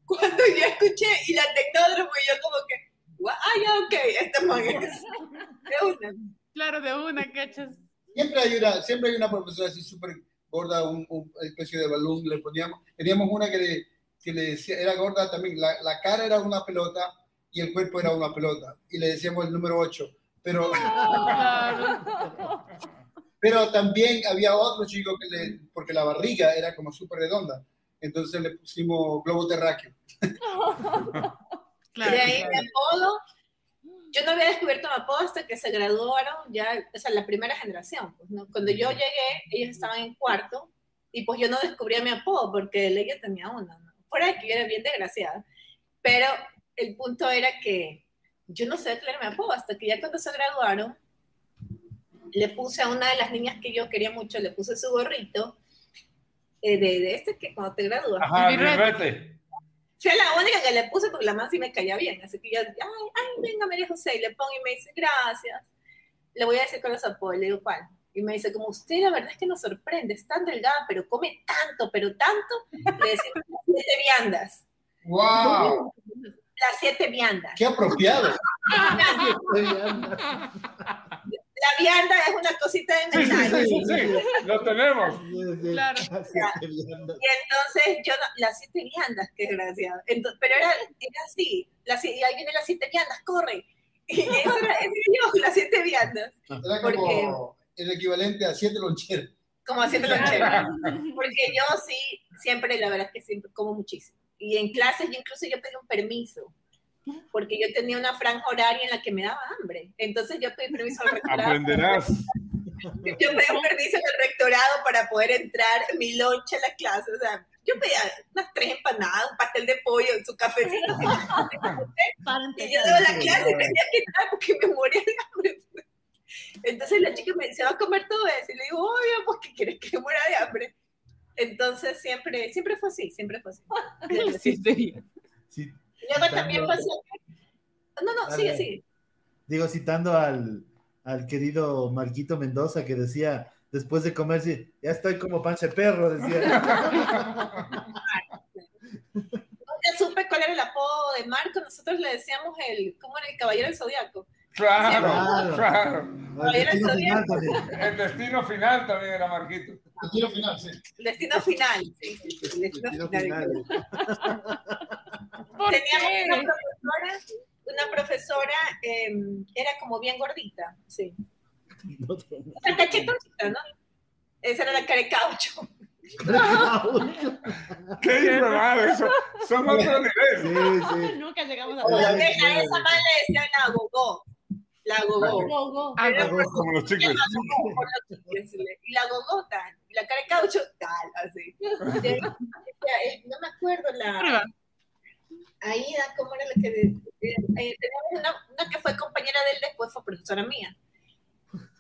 cuando yo escuché y la tecnódromo y yo como que, "Gua- ah, ya, ok, esta man es. de una. Claro, de una, cachas. Siempre hay una, siempre hay una profesora así súper gorda, un, un- una especie de balón, le poníamos, teníamos una que le, que le decía, era gorda también, la, la cara era una pelota y el cuerpo era una pelota, y le decíamos el número 8, pero, Claro. pero también había otro chico que le, porque la barriga era como súper redonda, entonces le pusimos globo terráqueo. Claro. de ahí mi apodo, yo no había descubierto mi apodo hasta que se graduaron ya, o sea, la primera generación. Pues, ¿no? Cuando yo llegué, ellos estaban en cuarto y pues yo no descubría mi apodo porque él ya tenía uno. ¿no? Fuera de que yo era bien desgraciada. Pero el punto era que yo no sabía cuál era mi apodo hasta que ya cuando se graduaron, le puse a una de las niñas que yo quería mucho, le puse su gorrito eh, de, de este que cuando te gradúas. Ajá, Mi mi a la única que le puse porque la más sí me caía bien. Así que yo, ay, ay, venga María José, y le pongo y me dice, gracias. Le voy a decir con los apodos, le digo, ¿cuál? Y me dice, como usted la verdad es que nos sorprende, es tan delgada, pero come tanto, pero tanto. Le decimos las siete viandas. ¡Wow! Las siete viandas. ¡Qué apropiado! La vianda es una cosita de metal. sí, sí, sí, lo tenemos. Claro. Y entonces yo, no- las siete viandas, qué desgraciado. Entonces, pero era, era así, las, y ahí vienen las siete viandas, corre. Y eso era, eso yo, las siete viandas. Era ¿Por como el equivalente a siete loncheros. como haciendo lonchera. Porque yo sí, siempre, la verdad es que siempre como muchísimo. Y en clases, yo incluso yo pedí un permiso, porque yo tenía una franja horaria en la que me daba hambre. Entonces yo pedí permiso al rectorado. Aprenderás. Yo pedí un permiso en el rectorado para poder entrar en mi lonche a la clase. O sea, yo pedía unas tres empanadas, un pastel de pollo, su cafecito. Y yo daba la clase y tenía que entrar porque me moría de hambre. Entonces la chica me dice, ¿va a comer todo eso? Y le digo, obvio, pues que quieres que muera de hambre. Entonces siempre, siempre fue así, siempre fue así. Sí, sí. Sí. Luego también pasó. No, no, sigue, sigue. Digo, citando al, al querido Marquito Mendoza que decía, después de comer, sí, ya estoy como panche perro, decía. Nunca supe cuál era el apodo de Marco. Nosotros le decíamos el, ¿cómo era el caballero del zodiaco? Claro, Claro. claro. Al destino final. El destino final también era Marquito. El tiro final, sí. El destino final. Sí, el destino Destino final. final. ¿Por Teníamos una profesora, una profesora eh, era como bien gordita, sí. O sea, cachetoncita, ¿no? Esa era la cara de caucho. ¿Qué de madre? Son, son otro nivel. Sí, sí. Nunca llegamos a Oye, A esa madre le decían la gogó. La gogó. Go, go. Ah, no. Como los chicles. Y la gogota, y la cara de caucho, tal, así. Eh, No me acuerdo la. Aida, ¿cómo era la que.? eh, teníamos una, una que fue compañera de él, después fue profesora mía.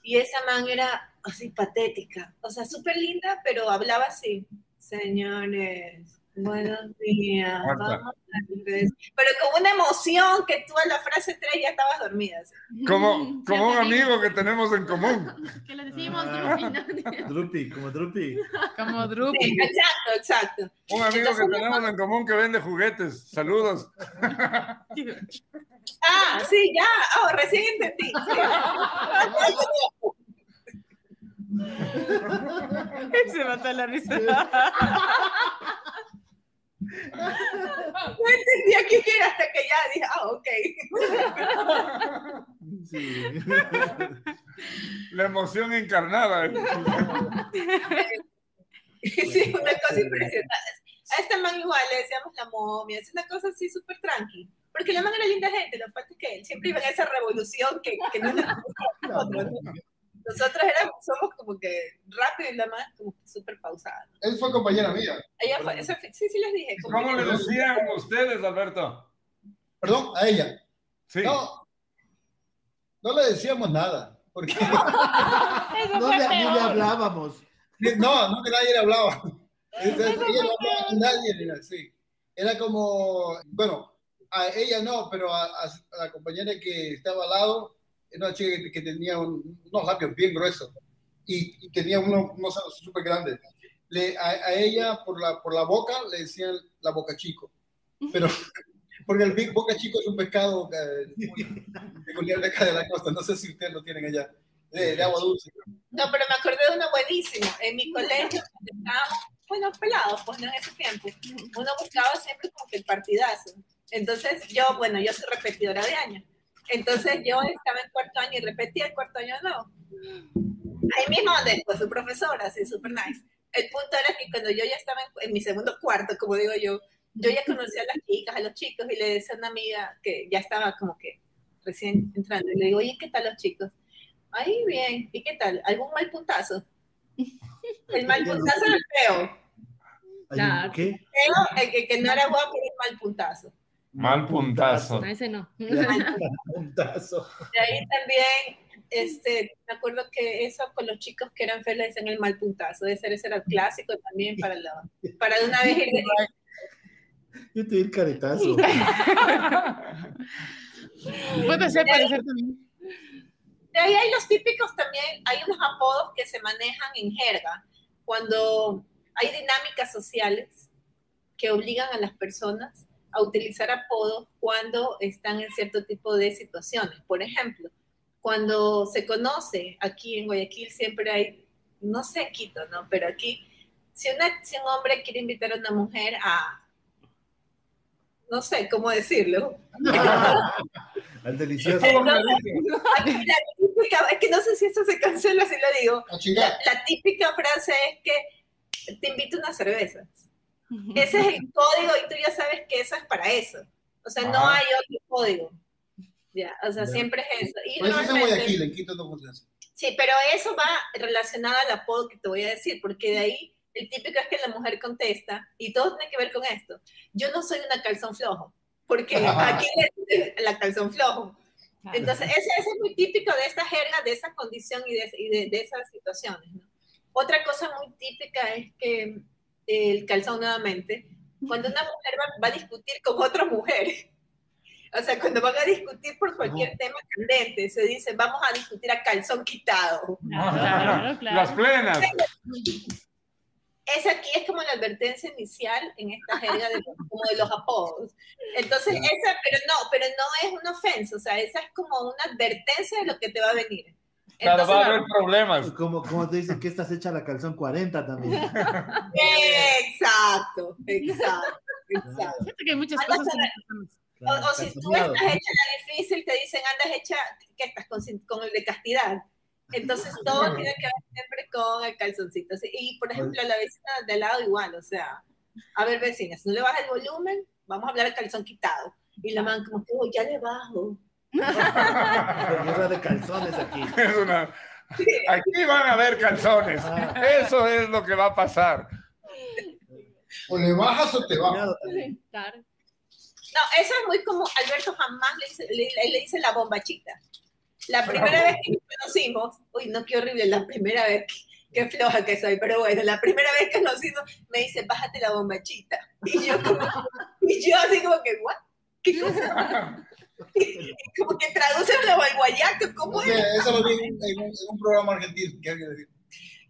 Y esa man era así patética, o sea, súper linda, pero hablaba así. Señores, buenos días. Vamos a empezar". Pero con una emoción que tú a la frase 3 ya estabas dormida. Como, como un amigo que tenemos en común. Que le decimos Ah. Drupi, ¿no? Drupi, como Drupi. Como Sí, Drupi. exacto, exacto. Un amigo que Entonces, tenemos en común que vende juguetes. Saludos. Ah, sí, ya. Oh, recién entendí. Se mató la risa. No entendía qué era hasta que ya dije, ah, ok. Sí. La emoción encarnada. Sí, una cosa impresionante. A esta man igual le decíamos la momia, es una cosa así súper tranqui. Porque la man era linda gente, lo que pasa es que él siempre iba en esa revolución que, que no a nosotros. ¿no? Nosotros éramos, somos como que rápido y la man como que súper pausada. ¿no? Él fue compañera mía. Ella fue, eso sí, sí les dije. ¿Cómo le decían ustedes, Alberto? Perdón, a ella. Sí. No, no le decíamos nada. Porque No le, ni le hablábamos. no, no que nadie le hablaba. Entonces, ella no hablaba con nadie, ni nada, sí. Era como, bueno, a ella no, pero a, a- a la compañera que estaba al lado, era una chica que, que tenía un- unos labios bien gruesos y, y tenía unos, unos ojos súper grandes. Le, a, a ella, por la, por la boca, le decían la boca chico. Pero, porque el big boca chico es un pescado eh, peculiar de acá de la costa. No sé si ustedes lo tienen allá, de, de agua dulce. No, pero me acordé de una buenísima. En mi colegio, estábamos, bueno, pelados, pues no en ese tiempo, uno buscaba siempre como que el partidazo. Entonces yo, bueno, yo soy repetidora de año. Entonces yo estaba en cuarto año y repetía el cuarto año no. Ahí mismo después fui profesora, así, súper nice. El punto era que cuando yo ya estaba en, en mi segundo cuarto, como digo yo, yo ya conocía a las chicas, a los chicos, y le decía a una amiga que ya estaba como que recién entrando, y le digo, oye, ¿qué tal los chicos? Ahí bien, ¿y qué tal? ¿Algún mal puntazo? El mal puntazo era el feo. ¿Qué? Feo, el que, que no era guapo era el mal puntazo. Mal puntazo. No, ese no. Puntazo. De ahí también, este, me acuerdo que eso con los chicos que eran feos le decían el mal puntazo. Ese, ese era el clásico también para, la, para de una vez ir de- Yo te di el caretazo. Puede ser, puede ser también. De ahí hay los típicos también, hay unos apodos que se manejan en jerga, cuando hay dinámicas sociales que obligan a las personas a utilizar apodos cuando están en cierto tipo de situaciones. Por ejemplo, cuando se conoce, aquí en Guayaquil siempre hay, no sé Quito, ¿no? Pero aquí, si, una, si un hombre quiere invitar a una mujer a, no sé cómo decirlo, Al delicioso. La típica, es que no sé si esto se cancela si lo digo. La, la típica frase es que te invito a unas cervezas. Ese es el código y tú ya sabes que eso es para eso. O sea, no Ajá. hay otro código. Ya, o sea, Ya. siempre es eso. Y Por eso es Guayaquil, en Quito no funciona. Sí, pero eso va relacionado al apodo que te voy a decir, porque de ahí el típico es que la mujer contesta, y todo tiene que ver con esto. Yo no soy una calzón flojo, porque aquí le dicen la calzón flojo. Entonces, ese, ese es muy típico de esta jerga, de esa condición y de, y de- de esas situaciones. ¿no? Otra cosa muy típica es que el calzón nuevamente, cuando una mujer va, va a discutir con otra mujer, O sea, cuando van a discutir por cualquier tema candente, se dice, vamos a discutir a calzón quitado. Claro, claro. Las plenas. Esa aquí es como la advertencia inicial en esta jerga de, los- como de los apodos. Entonces, esa, pero no, pero no es una ofensa, o sea, esa es como una advertencia de lo que te va a venir. Claro, va a haber problemas. Como, como te dicen que estás hecha la calzón 40 también. Exacto, exacto, exacto. Fíjate que hay muchas Andas cosas. a- en- O, o si tú estás hecha la difícil, te dicen andas hecha, que estás con, con el de castidad. Entonces todo tiene que ver siempre con el calzoncito. Y por ejemplo, a la vecina de al lado igual, o sea, a ver vecinas, no le bajas el volumen, vamos a hablar de calzón quitado. Y la man como que, "Oh, ya le bajo. Guerra de calzones aquí. Es una- Aquí van a haber calzones. Ah. Eso es lo que va a pasar. O le bajas o te bajas. No, eso es muy como Alberto jamás le dice, le, le dice la bombachita. La primera vez que nos conocimos, uy, no, qué horrible, la primera vez, qué floja que soy, pero bueno, la primera vez que nos hicimos, me dice, bájate la bombachita. Y yo como, y yo así como que, ¿what? ¿Qué cosa? Como que traducen lo al guayaco, ¿cómo O es? sea, eso lo vi en, en un, en un programa argentino. que alguien decía.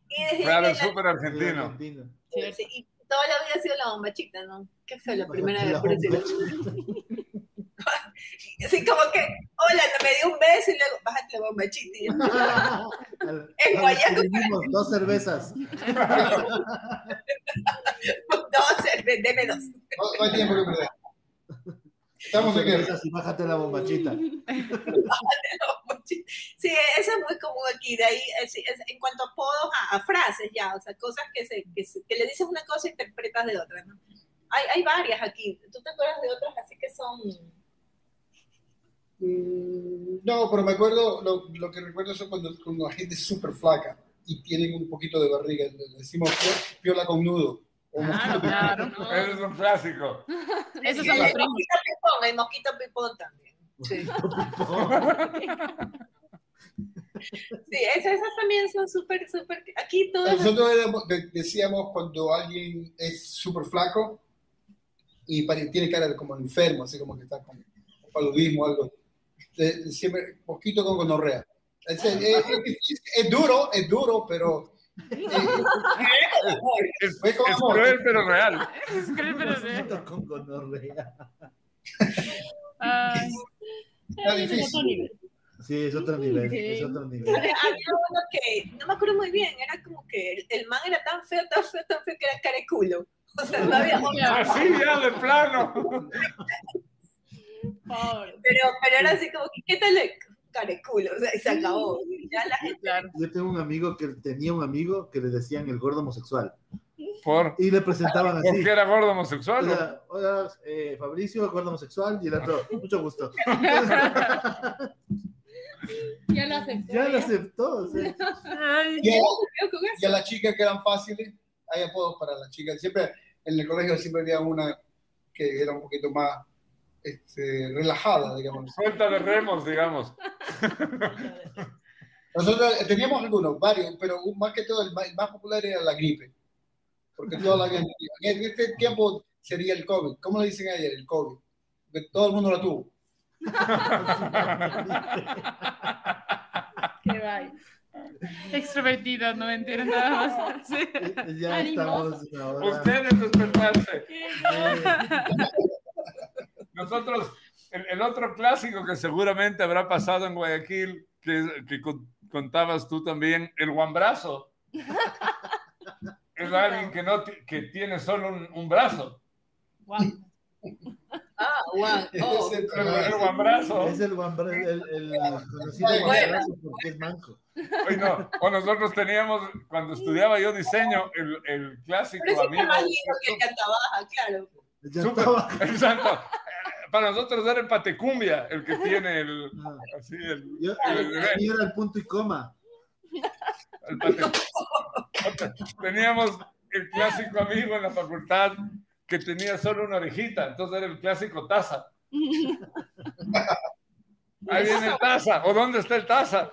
Y desde Claro, que es la- súper argentino. Argentino. sí, y toda la vida ha sido la bombachita, ¿no? ¿Qué fue la primera vez? La bombachita. Así como que, hola, me dio un beso y luego, bájate la bombachita. Y yo, Al- En Guayaco. dos cervezas. no, cerve- deme dos. No, no hay tiempo que perder. Estamos en guerra. cervezas y bájate la bombachita. Sí, eso es muy común aquí. De ahí, es- es- en cuanto a apodos, a, a frases ya, o sea, cosas que, se, que, se- que le dices una cosa y interpretas de otra, ¿no? Hay, hay varias aquí. ¿Tú te acuerdas de otras así que son... Mm, No, pero me acuerdo, lo, lo que recuerdo son cuando, cuando la gente es súper flaca y tienen un poquito de barriga. Le decimos pio- piola con nudo. Mosquito Claro, claro. Ese es un clásico. Esos Y son pipón, el mosquito pipón también. Sí, sí esas, esas también son súper, súper... Aquí todas... Nosotros éramos- de- decíamos cuando alguien es súper flaco y pare- tiene cara de como enfermo, así como que está con, paludismo o algo. de- siempre mosquito con gonorrea. Es, es- es es duro, es duro, pero Es, cruel, pero real. Es cruel, pero. Mosquito con gonorrea. Ay, está difícil. Sí, es otro nivel. Sí. Es otro nivel. Había uno que, no me acuerdo muy bien, era como que el, el man era tan feo, tan feo, tan feo que era cara de culo. O sea, no había. Así ya de plano. Pobre. Pero, pero era así como que, ¿qué tal el cara de culo? O sea, y se acabó. Ya la gente. Yo tengo un amigo que tenía un amigo que le decían el gordo homosexual. Por, Y le presentaban así. porque era gordo homosexual. Hola, eh, Fabricio, gordo homosexual, y el otro, mucho gusto. Ya lo aceptó. ya lo aceptó. o sea, Ay, Y que eran fáciles, hay apodos para las chicas. Siempre en el colegio siempre había una que era un poquito más este, relajada, digamos. Suelta de remos, digamos. Nosotros eh, teníamos algunos, varios, pero más que todo el más, el más popular era la gripe. Porque toda la gente, en este tiempo sería el COVID. ¿Cómo le dicen ayer? El COVID. Porque todo el mundo la tuvo. Qué vaina. extrovertido, no me entiendo nada más. Sí. ya estamos ahora. Ustedes despertarse. Nosotros, el, el otro clásico que seguramente habrá pasado en Guayaquil, que, que con- contabas tú también, el guambrazo. Es alguien que, no que tiene solo un, un brazo. guau. Ah, wow. Oh, Ese- El, el guambrazo. Es el, guambra- el, el conocido Bueno. guambrazo porque es manco. Oye, no, O nosotros teníamos, cuando estudiaba yo diseño, el, el clásico pero amigo. más lindo que el Catabaja, claro. Estaba. Exacto. Para nosotros era el patecumbia, el que tiene el. Ah, Así, el, Yo, el- el mío era el punto y coma. Teníamos el clásico amigo en la facultad que tenía solo una orejita, entonces era el clásico taza. Ahí viene el taza, o dónde está el taza.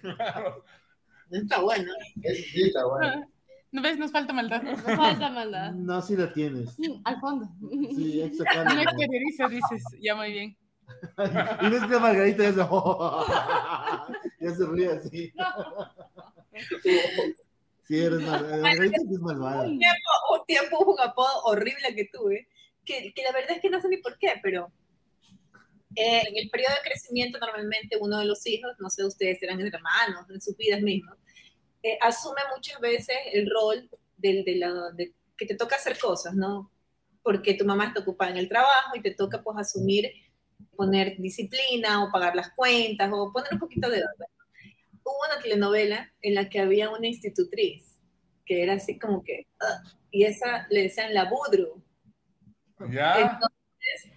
Claro. Está bueno. Ese sí está bueno. ¿No ves? Nos falta maldad. Me falta maldad. No, si la tienes. Al fondo. Sí, No dices. Ya muy bien. Y ves que Margarita ya se, ya se ríe así. Sí, eres mal, Margarita sí es malvada. Un tiempo, un tiempo un apodo horrible que tuve, que, que la verdad es que no sé ni por qué, pero eh, en el periodo de crecimiento normalmente uno de los hijos, no sé ustedes serán hermanos en sus vidas mismas, eh, asume muchas veces el rol del, de la, de, que te toca hacer cosas, ¿no? Porque tu mamá está ocupada en el trabajo y te toca pues asumir, poner disciplina o pagar las cuentas o poner un poquito de orden. Hubo una telenovela en la que había una institutriz que era así como que, uh, y esa le decían la budru. ¿Ya? Entonces,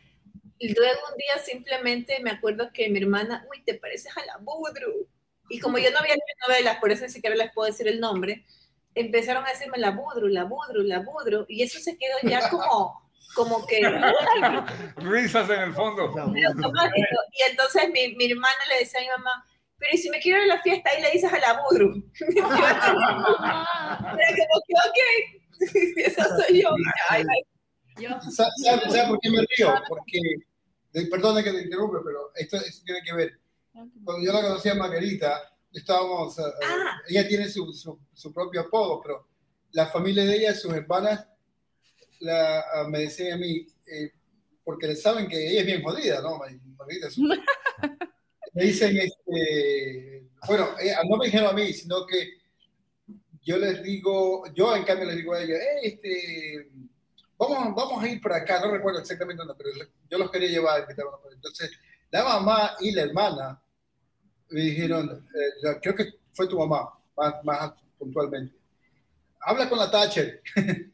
luego un día simplemente me acuerdo que mi hermana, uy, te pareces a la Budru. Y como yo no había novelas, por eso ni siquiera les puedo decir el nombre, empezaron a decirme la Budru, la Budru, la Budru, y eso se quedó ya como, como que... Risas en el fondo. pero. Y entonces mi, mi hermana le decía a mi mamá, pero ¿y si me quiero ir a la fiesta, ahí le dices a la así, era como que, ok, esa soy yo. Ay, ay, Yo. ¿Sabes sabe, sabe por qué me río? Porque, perdona que te interrumpa, pero esto, esto tiene que ver. Cuando yo la conocí a Margarita, estábamos, eh, Ah. ella tiene su, su, su propio apodo, pero la familia de ella, sus hermanas, la, ah, me decían a mí, eh, porque saben que ella es bien jodida, ¿no? Margarita es un- me dicen, este, bueno, eh, no me dijeron a mí, sino que yo les digo, yo en cambio les digo a ella, "Eh, este, vamos, vamos a ir para acá, no recuerdo exactamente dónde, pero yo los quería llevar. Entonces, la mamá y la hermana me dijeron, eh, creo que fue tu mamá, más, más puntualmente. Habla con la Thatcher.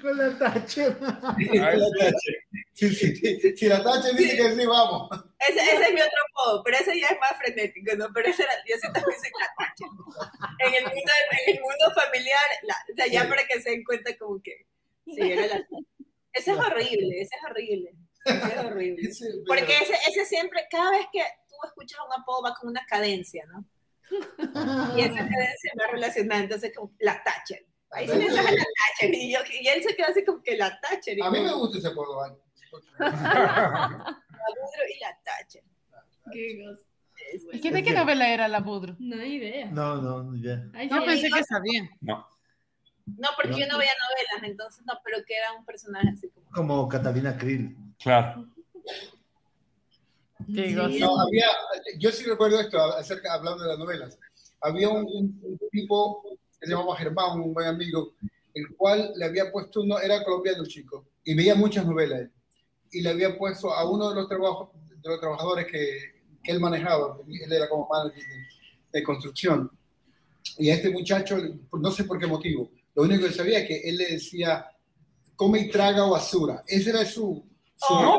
Con la tache. Con la Thatcher. Sí, sí, sí. Si la Thatcher dice que sí, vamos. Ese, ese es mi otro apodo, pero ese ya es más frenético, ¿no? Pero ese era, yo sí también soy la tacha. En el mundo, en el mundo familiar, la, o sea, ya Sí. para que se den cuenta como que, sí, era la Ese es horrible, ese es horrible. Ese es horrible. Porque ese, ese siempre, cada vez que tú escuchas un apodo va con una cadencia, ¿no? Y esa cadencia va relacionada, entonces como la Thatcher. Ahí se le sale la Thatcher y, yo, y él se queda así como que la Thatcher. A mí me gusta ese. Vale. la Budro y la Thatcher. Qué cosa. ¿Y qué de qué novela era la Budru? No hay idea. No, no, no, ya. Ay, No sí, pensé que sabía. No. No, porque yo no veía novelas, entonces no, pero que era un personaje así como. Como Catalina Krill. Claro. Qué Sí. No, había, yo sí recuerdo esto, acerca, hablando de las novelas. Había un, un- un tipo que se llamaba Germán, un buen amigo, el cual le había puesto uno, era colombiano chico, y veía muchas novelas. Y le había puesto a uno de los, trabajos, de los trabajadores que, que él manejaba, él era como manager de, de construcción. Y a este muchacho, no sé por qué motivo, lo único que sabía es que él le decía, come y traga basura. Ese era su... su Oh,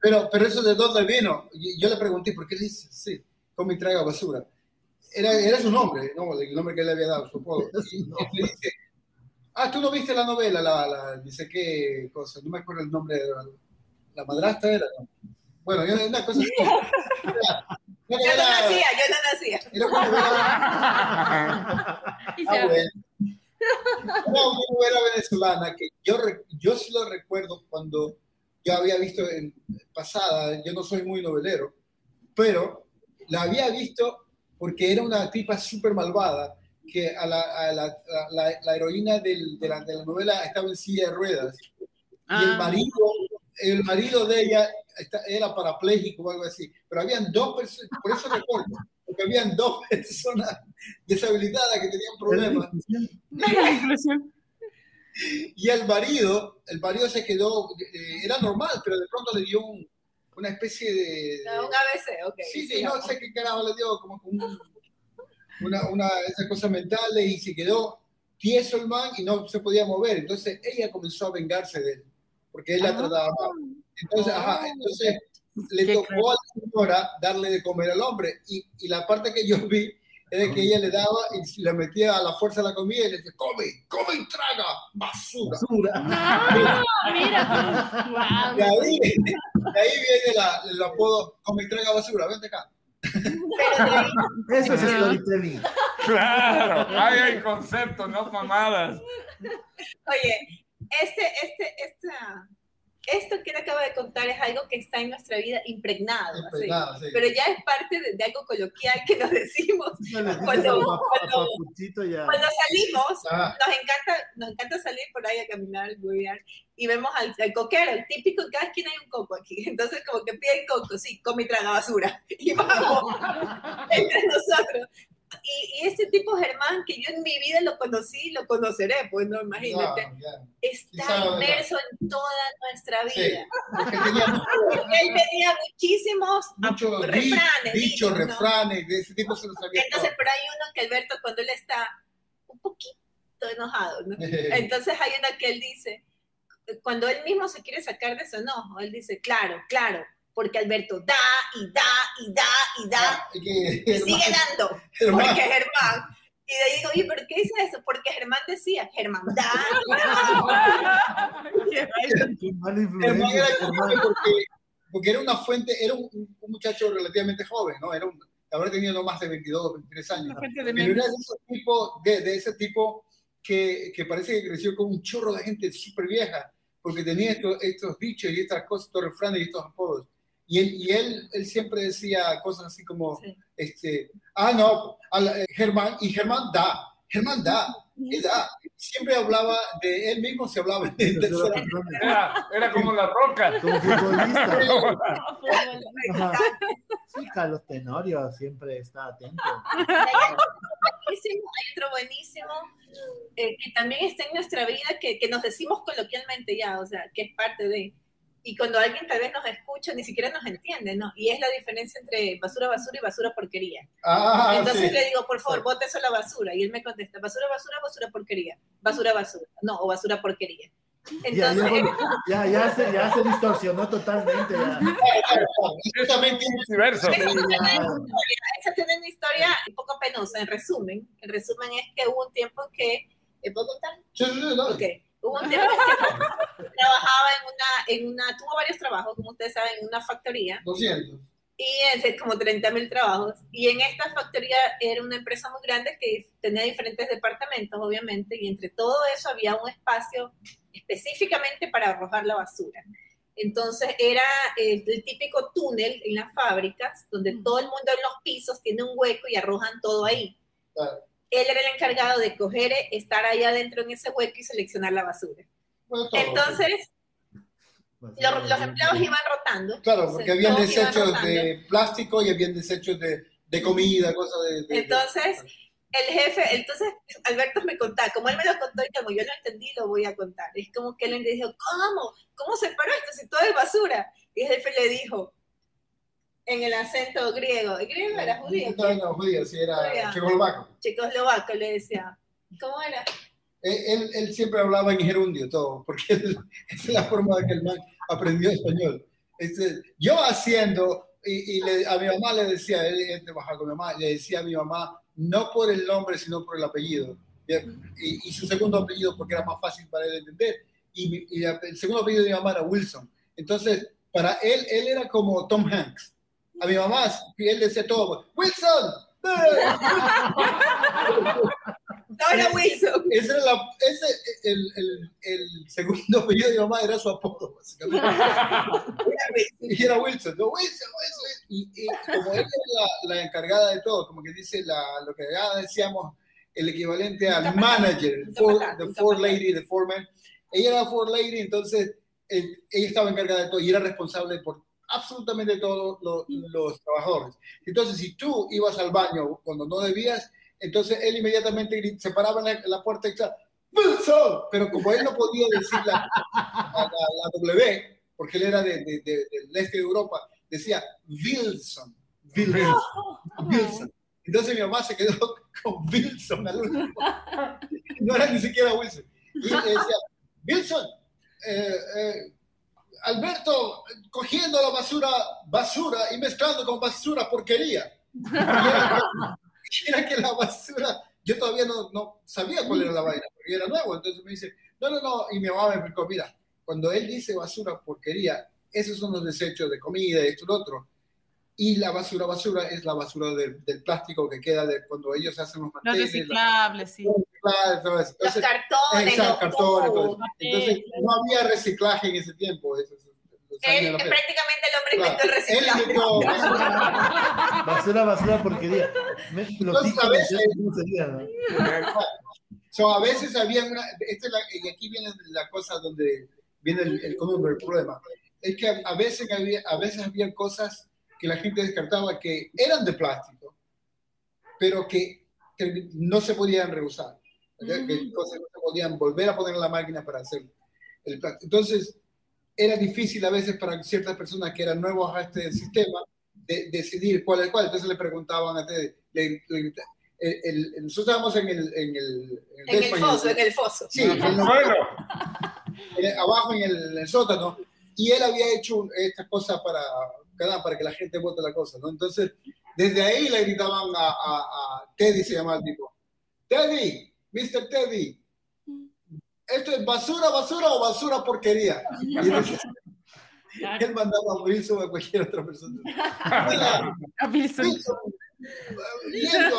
pero, pero eso de dónde vino. Yo le pregunté, ¿por qué le dice sí? Come y traga basura. Era, era su nombre, ¿no? el nombre que él le había dado, su apodo. Y él le dice, ah, tú no viste la novela, la, la- dice qué cosa, no me acuerdo el nombre de la, la madrastra era. ¿no? Bueno, yo- una cosa así. Era, Yo no nacía, yo no nacía. era Ah, bueno. Era una novela venezolana que yo, yo sí lo recuerdo cuando yo había visto en pasada, yo no soy muy novelero, pero la había visto porque era una tipa súper malvada que a la, a la, a la- la heroína del- de, la, de la novela estaba en silla de ruedas. Y el Ah, marido, el marido de ella era parapléjico o algo así, pero habían dos personas, por eso recuerdo, porque habían dos personas deshabilitadas que tenían problemas la impresión. y el marido, el marido se quedó, eh, era normal, pero de pronto le dio un- una especie de... No, un ABC, ok. sí, sí, no sé qué carajo le dio, como un- una, una esa cosa mental y se quedó tieso el man y no se podía mover. Entonces ella comenzó a vengarse de él, porque él la Ah. trataba mal. Entonces, ajá, entonces le tocó a la señora darle de comer al hombre y, y la parte que yo vi era que ella le daba y le metía a la fuerza la comida y le decía, come, come y traga, basura. Basura. No, mira. Wow. De ahí, de ahí viene la, el apodo, come y traga basura, vente acá. Eso es storytelling. Claro. Ahí hay conceptos, no mamadas. oye, este, este, esta, esto que él acaba de contar es algo que está en nuestra vida impregnado, así. Impregnado, sí. pero ya es parte de, de algo coloquial que nos decimos le Cuando- a pap- a cuando- Papuchito ya. cuando salimos. Ah, Nos encanta, nos encanta salir por ahí a caminar, y vemos al, al coquero, el típico, en cada esquina hay un coco aquí. Entonces, como que pide el coco, sí, come y traga basura. Y vamos entre nosotros. Y, y este tipo Germán, que yo en mi vida lo conocí, lo conoceré, pues no, imagínate, está inmerso en toda nuestra Sí. vida. Porque tenía Él tenía muchísimos muchos di- refranes, dichos, refranes, de ese tipo se los sabía Entonces, pero hay uno que Alberto, cuando él está un poquito enojado, ¿no? todo. Entonces hay una que él dice, cuando él mismo se quiere sacar de su enojo, él dice, claro, claro, porque Alberto da y da y da y da Ah, y y sigue dando, Germán, porque Germán. Y le digo, oye, ¿pero qué dice eso? Porque Germán decía, Germán da. Germán era porque, porque era una fuente, era un, un muchacho relativamente joven, ¿no? Era un, habrá tenido no más de 22, 23 años. De Pero era de ese tipo, de, de ese tipo que, que parece que creció con un chorro de gente súper vieja, porque tenía estos, estos dichos y estas cosas, estos refranes y estos apodos. Y él, y él, él siempre decía cosas así como, Sí. este, ah, no, a la- eh, Germán, y Germán da, Germán da, él da. Siempre hablaba de él mismo, se hablaba de, de- Era, era como la roca. Como futbolista. Sí, Carlos Tenorio siempre está atento. hay otro buenísimo eh, que también está en nuestra vida, que, que nos decimos coloquialmente ya, o sea, que es parte de... Y cuando alguien tal vez nos escucha, ni siquiera nos entiende, ¿no? Y es la diferencia entre basura, basura y basura, porquería. Ah, Entonces sí. le digo, por favor, Sí. bote eso a la basura. Y él me contesta, basura, basura, basura, porquería. Basura, basura. No, o basura, porquería. Ya, Entonces, ya, ya, ya se, ya se distorsionó totalmente. Ya. Tiene Viceversa. esa tiene una historia, esa tiene una historia un poco penosa. En resumen, en resumen es que hubo un tiempo que... ¿eh, ¿Puedo contar? Sí, sí, sí, no. Hubo un tiempo que trabajaba en una, en una, tuvo varios trabajos, como ustedes saben, en una factoría, 200. y es como 30 mil trabajos. Y en esta factoría era una empresa muy grande que tenía diferentes departamentos, obviamente, y entre todo eso había un espacio específicamente para arrojar la basura. Entonces era eh, el típico túnel en las fábricas, donde todo el mundo en los pisos tiene un hueco y arrojan todo ahí. Claro. Él era el encargado de coger, estar ahí adentro en ese hueco y seleccionar la basura. Bueno, todo. Entonces, los, los empleados iban rotando. Claro, porque habían todos iban desechos de plástico y habían desechos de, de comida, cosas de, de- de- Entonces, el jefe, entonces Alberto me contaba, como él me lo contó y como yo lo entendí, lo voy a contar. Es como que él le dijo, ¿cómo? ¿Cómo se paró esto si todo es basura? Y el jefe le dijo, en el acento griego, ¿el griego era judío? No, no, judío, sí, era Judío. checoslovaco. Checoslovaco, le decía, ¿cómo era? Él, él, él siempre hablaba en gerundio todo, porque es la forma de que el man aprendió español. Este, yo haciendo, y, y le- a mi mamá le decía, él, él trabajaba con mi mamá, le decía a mi mamá, no por el nombre, sino por el apellido. Y, y- su segundo apellido, porque era más fácil para él entender. Y, y el segundo apellido de mi mamá era Wilson. Entonces, para él, él era como Tom Hanks. A mi mamá, él decía todo, Wilson. Era Wilson. Ese era la, ese, el, el, el segundo apellido de mi mamá era su apodo, básicamente. Era Wilson. Y era Wilson, ¿no? Wilson, Wilson. Y, y como ella era la, la encargada de todo, como que dice la, lo que ya decíamos, el equivalente al manager, el pasar, the four lady, the foreman. Ella era four lady, entonces ella estaba encargada de todo y era responsable por absolutamente todos los, los trabajadores. Entonces, si tú ibas al baño cuando no debías, entonces él inmediatamente se paraba en la, en la puerta y decía, Wilson, pero como él no podía decir la, la, la- W, porque él era de, de- de- del este de Europa, decía Wilson, Wilson, Wilson. Entonces mi mamá se quedó con Wilson al último. No era ni siquiera Wilson. Y decía, Wilson, eh, eh, Alberto cogiendo la basura, basura y mezclando con basura porquería. Y era, era que la basura, yo todavía no, no sabía cuál era la vaina, porque era nuevo. Entonces me dice, no, no, no. Y mi mamá me explicó, mira, cuando él dice basura, porquería, esos son los desechos de comida, esto y lo otro. Y la basura, basura es la basura del, del plástico que queda de cuando ellos hacen los Los manteles, la- sí. Reciclar, todo eso. Los Entonces, cartones, exacto, los cartones, todo. Entonces, no había reciclaje en ese tiempo. Eso, eso, Él, fe. prácticamente el hombre Claro. inventó el Él reciclaje. inventó- Basura, basura, porquería. Me- Los Entonces, a veces- ¿cómo sería, no? So, a veces había una, esta es la- y aquí viene la cosa donde viene el, el común del problema. Es que a, a veces había, a veces había cosas que la gente descartaba que eran de plástico, pero que, que no se podían reusar. ¿Verdad? Que cosas no se podían volver a poner en la máquina para hacer el plástico. Entonces, era difícil a veces para ciertas personas que eran nuevos a este sistema de, decidir cuál es cuál. Entonces le preguntaban a le- le- el- el- nosotros estábamos en el, en el, en En foso, en el foso. Sí, en abajo en el, sótano, y él había hecho estas cosas para, para que la gente vote la cosa, ¿no? Entonces, desde ahí le gritaban a, a- a Teddy, se llamaba el tipo, Teddy, Mr. Teddy, ¿esto es basura, basura o basura porquería? Y él, él mandaba a morir sobre cualquier otra persona. Mira,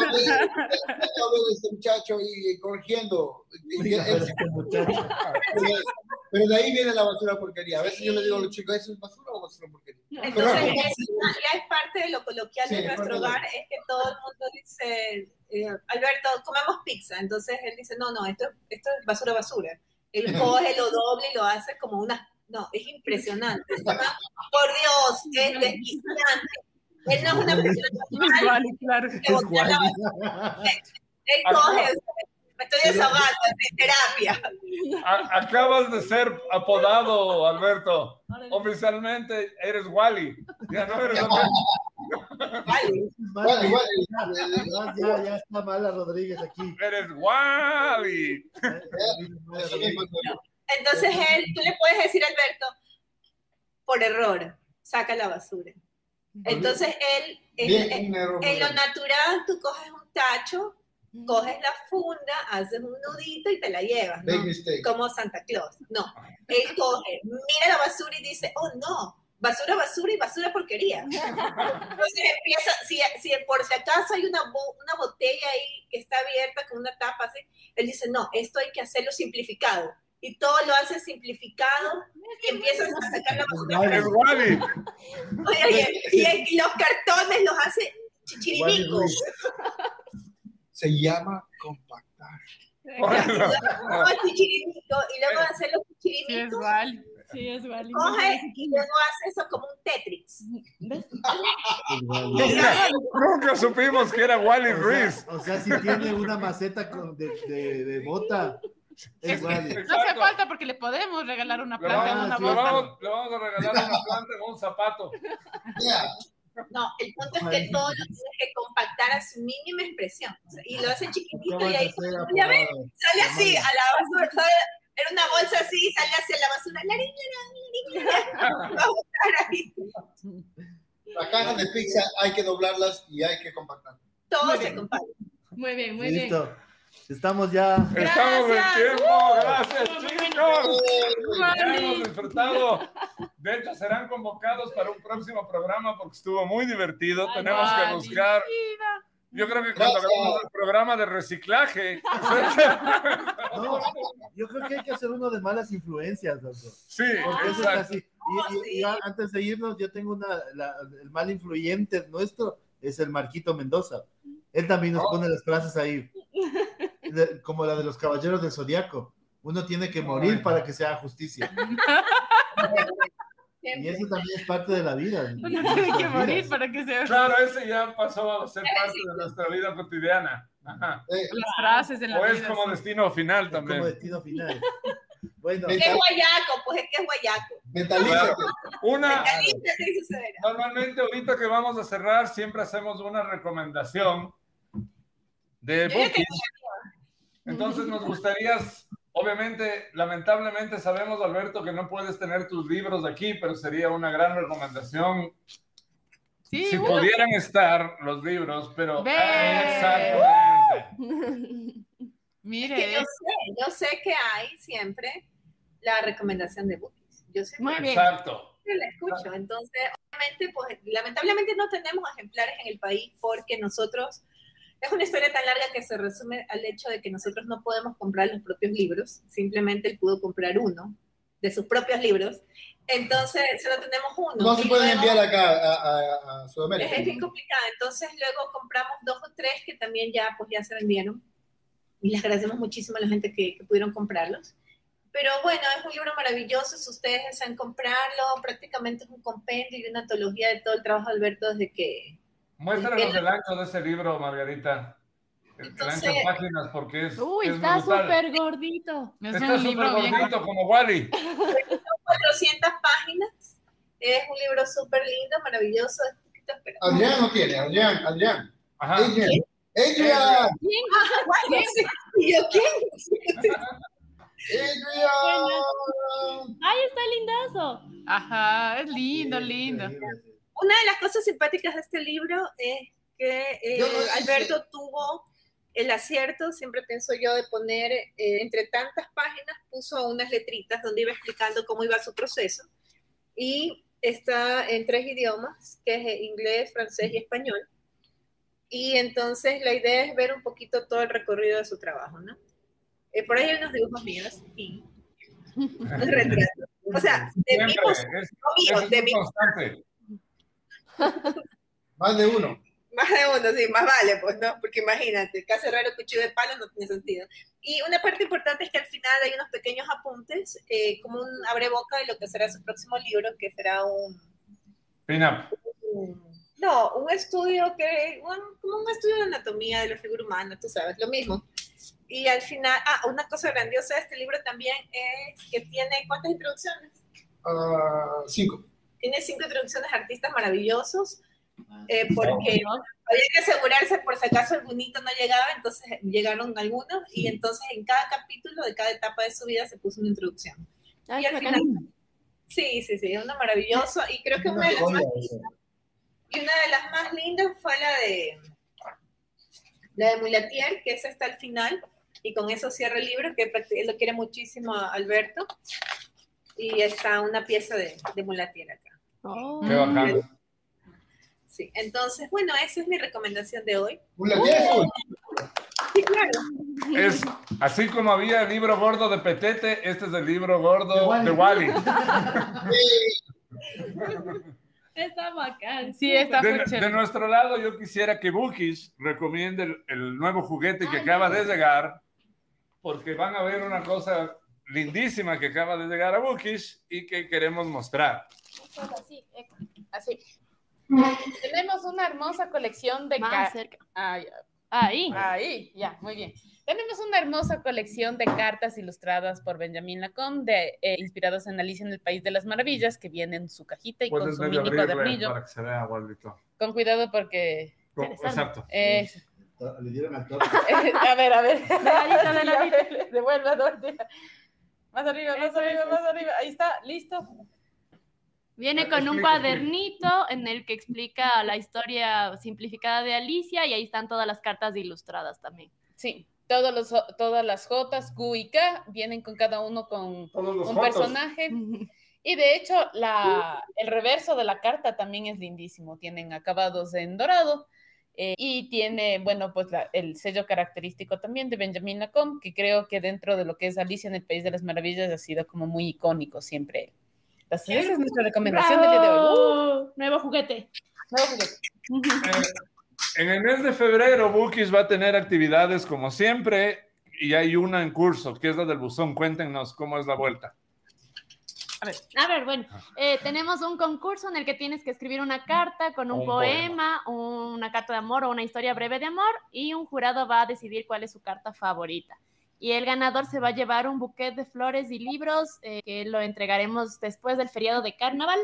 A ver este muchacho y corrigiendo. Y pero este pero, de ahí viene la basura porquería. A veces yo le digo a los chicos, ¿eso es basura o basura porquería? Entonces, Pero- es- ya es parte de lo coloquial Sí, de es nuestro de- hogar, es que todo el mundo dice, eh, Alberto, comemos pizza. Entonces él dice, no, no, esto, esto es basura, basura. Él coge, lo doble y lo hace como una... No, es impresionante. Por Dios, es desquiciante. Él no es una persona normal claro. Él coge, me estoy desahogando, es de terapia. a- acabas de ser apodado, Alberto. Oficialmente eres Wally. Ya no eres. Vale. Bueno, igual, Ya, ya, ya está mala Rodríguez aquí. Eres Wally. Entonces él, tú le puedes decir a Alberto, por error, saca la basura. Entonces él, en, Bien, en- lo natural, tú coges un tacho, coges la funda, haces un nudito y te la llevas, ¿no? mistake. Como Santa Claus. No, él coge, mira la basura y dice, oh no, basura, basura y basura porquería. Entonces empieza, si, si por si acaso hay una, bo- una botella ahí que está abierta con una tapa así, él dice, no, esto hay que hacerlo simplificado. Y todo lo hace simplificado y empiezas a sacar la basura. Es Wally. Oye, oye, y, los cartones los hace Wally chichiribico. Ruiz. Se llama compactar. Chichiribico, y luego de hacer los Sí, es chichiribicos, igual. Sí, es válido. coge y luego hace eso como un Tetris. nunca, nunca supimos que era Wally O Ruiz. sea, o sea, si tiene una maceta con- de, de, de bota, es. No hace falta porque le podemos regalar una planta en una sí. le bota. vamos- le vamos a regalar una planta en un zapato. No, el punto es que todo lo tienes que compactar a su mínima expresión. O sea, y lo hace chiquitito y ahí ya apodado. sale así a la basura, sale en una bolsa así, sale hacia la basura. La niña, la niña, la niña. Va a botar ahí. Las cajas de pizza hay que doblarlas y hay que compactar. Todo Muy se compacta. Muy bien, muy bien. Estamos ya. Estamos en Gracias. tiempo. Gracias, Uh, chicos. Ya hemos disfrutado. De hecho, serán convocados para un próximo programa porque estuvo muy divertido. Ay, Tenemos que buscar. Vida. Yo creo que cuando Gracias. hagamos el programa de reciclaje. No, yo creo que hay que hacer uno de malas influencias, loco. Sí, Porque eso es exacto. así. Y, y- y antes de irnos, yo tengo una. la- el mal influyente nuestro es el Marquito Mendoza. Él también nos Oh. pone las frases ahí, de- como la de los caballeros del zodiaco. Uno tiene que morir para que se haga justicia. Y eso también es parte de la vida. Uno tiene que morir para que se Claro, ese ya pasó a ser parte de nuestra vida cotidiana. Ajá. Eh, las frases en la O es vida. como sí. destino final Como también. destino final. Bueno, ¿Qué es guayaco? Pues es que es guayaco. mentalízate. Una, Mentalízate y sucederá. normalmente ahorita que vamos a cerrar, siempre hacemos una recomendación de bookies. Entonces nos gustaría, obviamente, lamentablemente sabemos, Alberto, que no puedes tener tus libros aquí, pero sería una gran recomendación Sí, si uh, pudieran estar los libros, pero exactamente. Mire, Es que yo sé, yo sé que hay siempre la recomendación de bookies. Yo sé Muy bien. Exacto. que la escucho. Entonces, obviamente, pues lamentablemente no tenemos ejemplares en el país porque nosotros es una historia tan larga que se resume al hecho de que nosotros no podemos comprar los propios libros, simplemente él pudo comprar uno de sus propios libros, entonces solo tenemos uno. No se pueden luego- enviar acá a, a- a Sudamérica. es bien complicado. Entonces luego compramos dos o tres que también ya, pues ya se vendieron. Y les agradecemos muchísimo a la gente que, que pudieron comprarlos. Pero bueno, es un libro maravilloso. Si ustedes desean comprarlo, prácticamente es un compendio y una antología de todo el trabajo de Alberto desde que... Muéstranos el ancho de ese libro, Margarita. El, el ancho de páginas, porque es. Uy, es está súper gordito. Es Está súper bien. gordito, como Wally. 400 páginas. Es un libro súper lindo, maravilloso. Adrián no tiene, Adrián, Adrián. Ajá. Adrián. Adrián. ¿Y yo quién? Adrián. ¡Ay, está lindazo! Ajá, es lindo, lindo. Una de las cosas simpáticas de este libro es que eh. Alberto tuvo el acierto, siempre pienso yo, de poner eh, entre tantas páginas, puso unas letritas donde iba explicando cómo iba su proceso. Y está en tres idiomas, que es inglés, francés y español. Y entonces la idea es ver un poquito todo el recorrido de su trabajo, ¿no? Eh, por ahí hay unos dibujos míos y un retrato. O sea, de es, no de constante. Más de uno. Más de uno, sí, más vale, pues, ¿no? Porque imagínate, casi raro cuchillo de palo no tiene sentido. Y una parte importante es que al final hay unos pequeños apuntes, eh, como un abre boca de lo que será su próximo libro, que será un... Pin-up. no, un estudio que... un- como un estudio de anatomía de la figura humana, tú sabes, lo mismo. Y al final, ah, una cosa grandiosa de este libro también es que tiene, ¿cuántas introducciones? Ah, cinco. Tiene cinco introducciones de artistas maravillosos, eh, porque había que asegurarse por si acaso el bonito no llegaba, entonces llegaron algunos y entonces en cada capítulo de cada etapa de su vida se puso una introducción. Ay, Y al final, sí, sí, sí, una maravillosa y creo que una de las más, y una de las más lindas fue la de la de Mulatier, que esa está al final y con eso cierra el libro, que lo quiere muchísimo a Alberto y está una pieza de, de Mulatier acá. Oh. Qué bacán. Sí, entonces, bueno, esa es mi recomendación de hoy. Azul. Sí, claro. Es así como había el libro gordo de Petete, este es el libro gordo De de Wally. Wally. Está bacán. Sí, está De, de nuestro lado, yo quisiera que Bookish recomiende el, el nuevo juguete que Ay, acaba no. de llegar, porque van a ver una cosa lindísima que acaba de llegar a Bookish y que queremos mostrar. Así, eh, así. Tenemos una hermosa colección de Más ca- cerca. Ay, Ahí. Ahí, ya, muy bien. Tenemos una hermosa colección de cartas ilustradas por Benjamin Lacombe, de, eh, inspirados en Alicia en el País de las Maravillas, que viene en su cajita y con su mini cuadernillo. para que se vea, Waldito. Con cuidado porque... Con-. Exacto. eh, Le dieron al a ver, a ver. ladito, de Sí, ladito. a ver, Devuelve, devuelve. Más arriba, más arriba, más arriba. Ahí está, listo. Viene con un cuadernito en el que explica la historia simplificada de Alicia y ahí están todas las cartas ilustradas también. Sí, todos los, todas las J, Q y K vienen con cada uno con un personaje. Y de hecho, la, el reverso de la carta también es lindísimo. Tienen acabados en dorado eh, y tiene, bueno, pues la- el sello característico también de Benjamin Lacombe, que creo que dentro de lo que es Alicia en el País de las Maravillas ha sido como muy icónico siempre. Entonces, esa es nuestra recomendación del día de hoy. ¡Bravo! Nuevo juguete. Nuevo juguete. Eh, en el mes de febrero, Bookish va a tener actividades como siempre y hay una en curso, que es la del buzón. Cuéntenos cómo es la vuelta. A ver, bueno, eh, tenemos un concurso en el que tienes que escribir una carta con un, Un poema, una carta de amor o una historia breve de amor y un jurado va a decidir cuál es su carta favorita. Y el ganador se va a llevar un buquet de flores y libros eh, que lo entregaremos después del feriado de carnaval.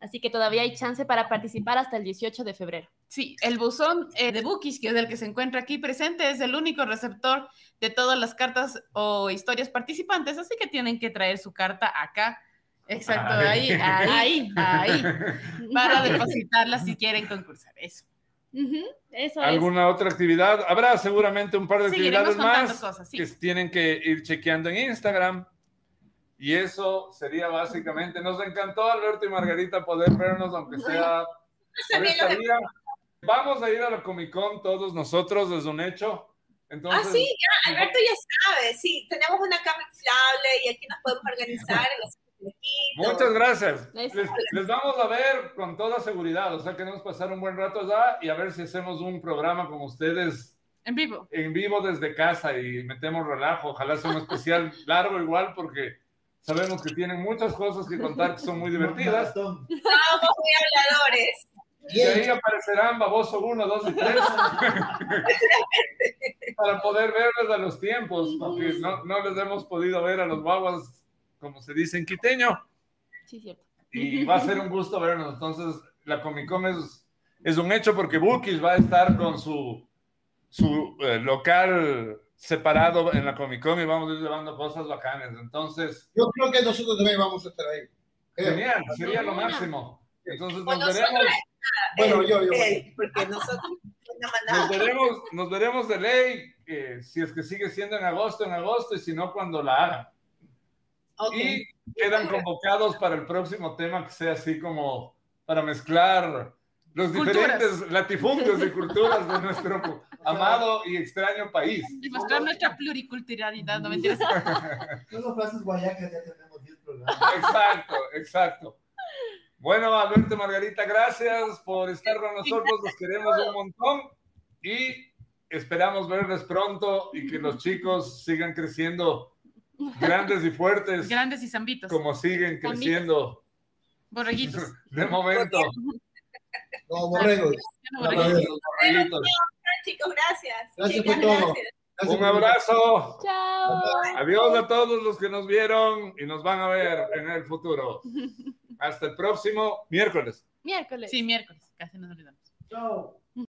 Así que todavía hay chance para participar hasta el 18 de febrero. Sí, el buzón eh, de Bookish, que es el que se encuentra aquí presente, es el único receptor de todas las cartas o historias participantes, así que tienen que traer su carta acá. Exacto, ahí, Ahí. ahí, ahí, para depositarla si quieren concursar. Eso. Ujú, Eso es. ¿Alguna otra actividad? Habrá seguramente un par de Seguiremos actividades más cosas, sí. que tienen que ir chequeando en Instagram. Y eso sería básicamente, nos encantó Alberto y Margarita poder vernos, aunque sea por esta vía. vamos a ir a la Comic Con todos nosotros, es un hecho. Entonces, ah, sí, ya, Alberto ya sabe, sí, tenemos una cama inflable y aquí nos podemos organizar Muchas gracias. Les, les vamos a ver con toda seguridad, o sea, queremos pasar un buen rato allá y a ver si hacemos un programa con ustedes En vivo. en vivo desde casa y metemos relajo. Ojalá sea un especial largo igual porque sabemos que tienen muchas cosas que contar que son muy divertidas. Somos muy habladores. Y ahí aparecerán Baboso 1, 2 y 3 para poder verles a los tiempos, porque no, no les hemos podido ver a los guaguas, como se dice en quiteño, Sí, cierto. y va a ser un gusto vernos. Entonces, la Comic Con es, es un hecho porque Bookies va a estar con su, su eh, local separado en la Comic Con y vamos a ir llevando cosas bacanas. Entonces, Yo creo que nosotros también vamos a estar ahí. Genial, sería lo máximo. Entonces, Con nos veremos. Bueno, yo, yo. Porque nosotros no Nos veremos, nos veremos de ley, eh, si es que sigue siendo en agosto, en agosto, y si no, cuando la hagan. Ok. Y quedan convocados para el próximo tema que sea así como para mezclar los Culturas. diferentes latifundios y culturas de nuestro amado y extraño país. Y mostrar nuestra pluriculturalidad, no mentiras. Solo frases guayacas ya tenemos 10 programas. Exacto, exacto. Bueno, Alberto Margarita, gracias por estar con nosotros, los queremos un montón y esperamos verles pronto y que los chicos sigan creciendo grandes y fuertes Grandes y zambitos. como siguen creciendo Borreguitos. de momento. No, borregos. Ya no Los borreguitos. borreguitos. Chicos, gracias. Gracias Chicas, por todo. gracias. Gracias Un abrazo. Chao. Adiós a todos los que nos vieron y nos van a ver en el futuro. Hasta el próximo miércoles. Miércoles. Sí, miércoles. Casi nos olvidamos. Chao.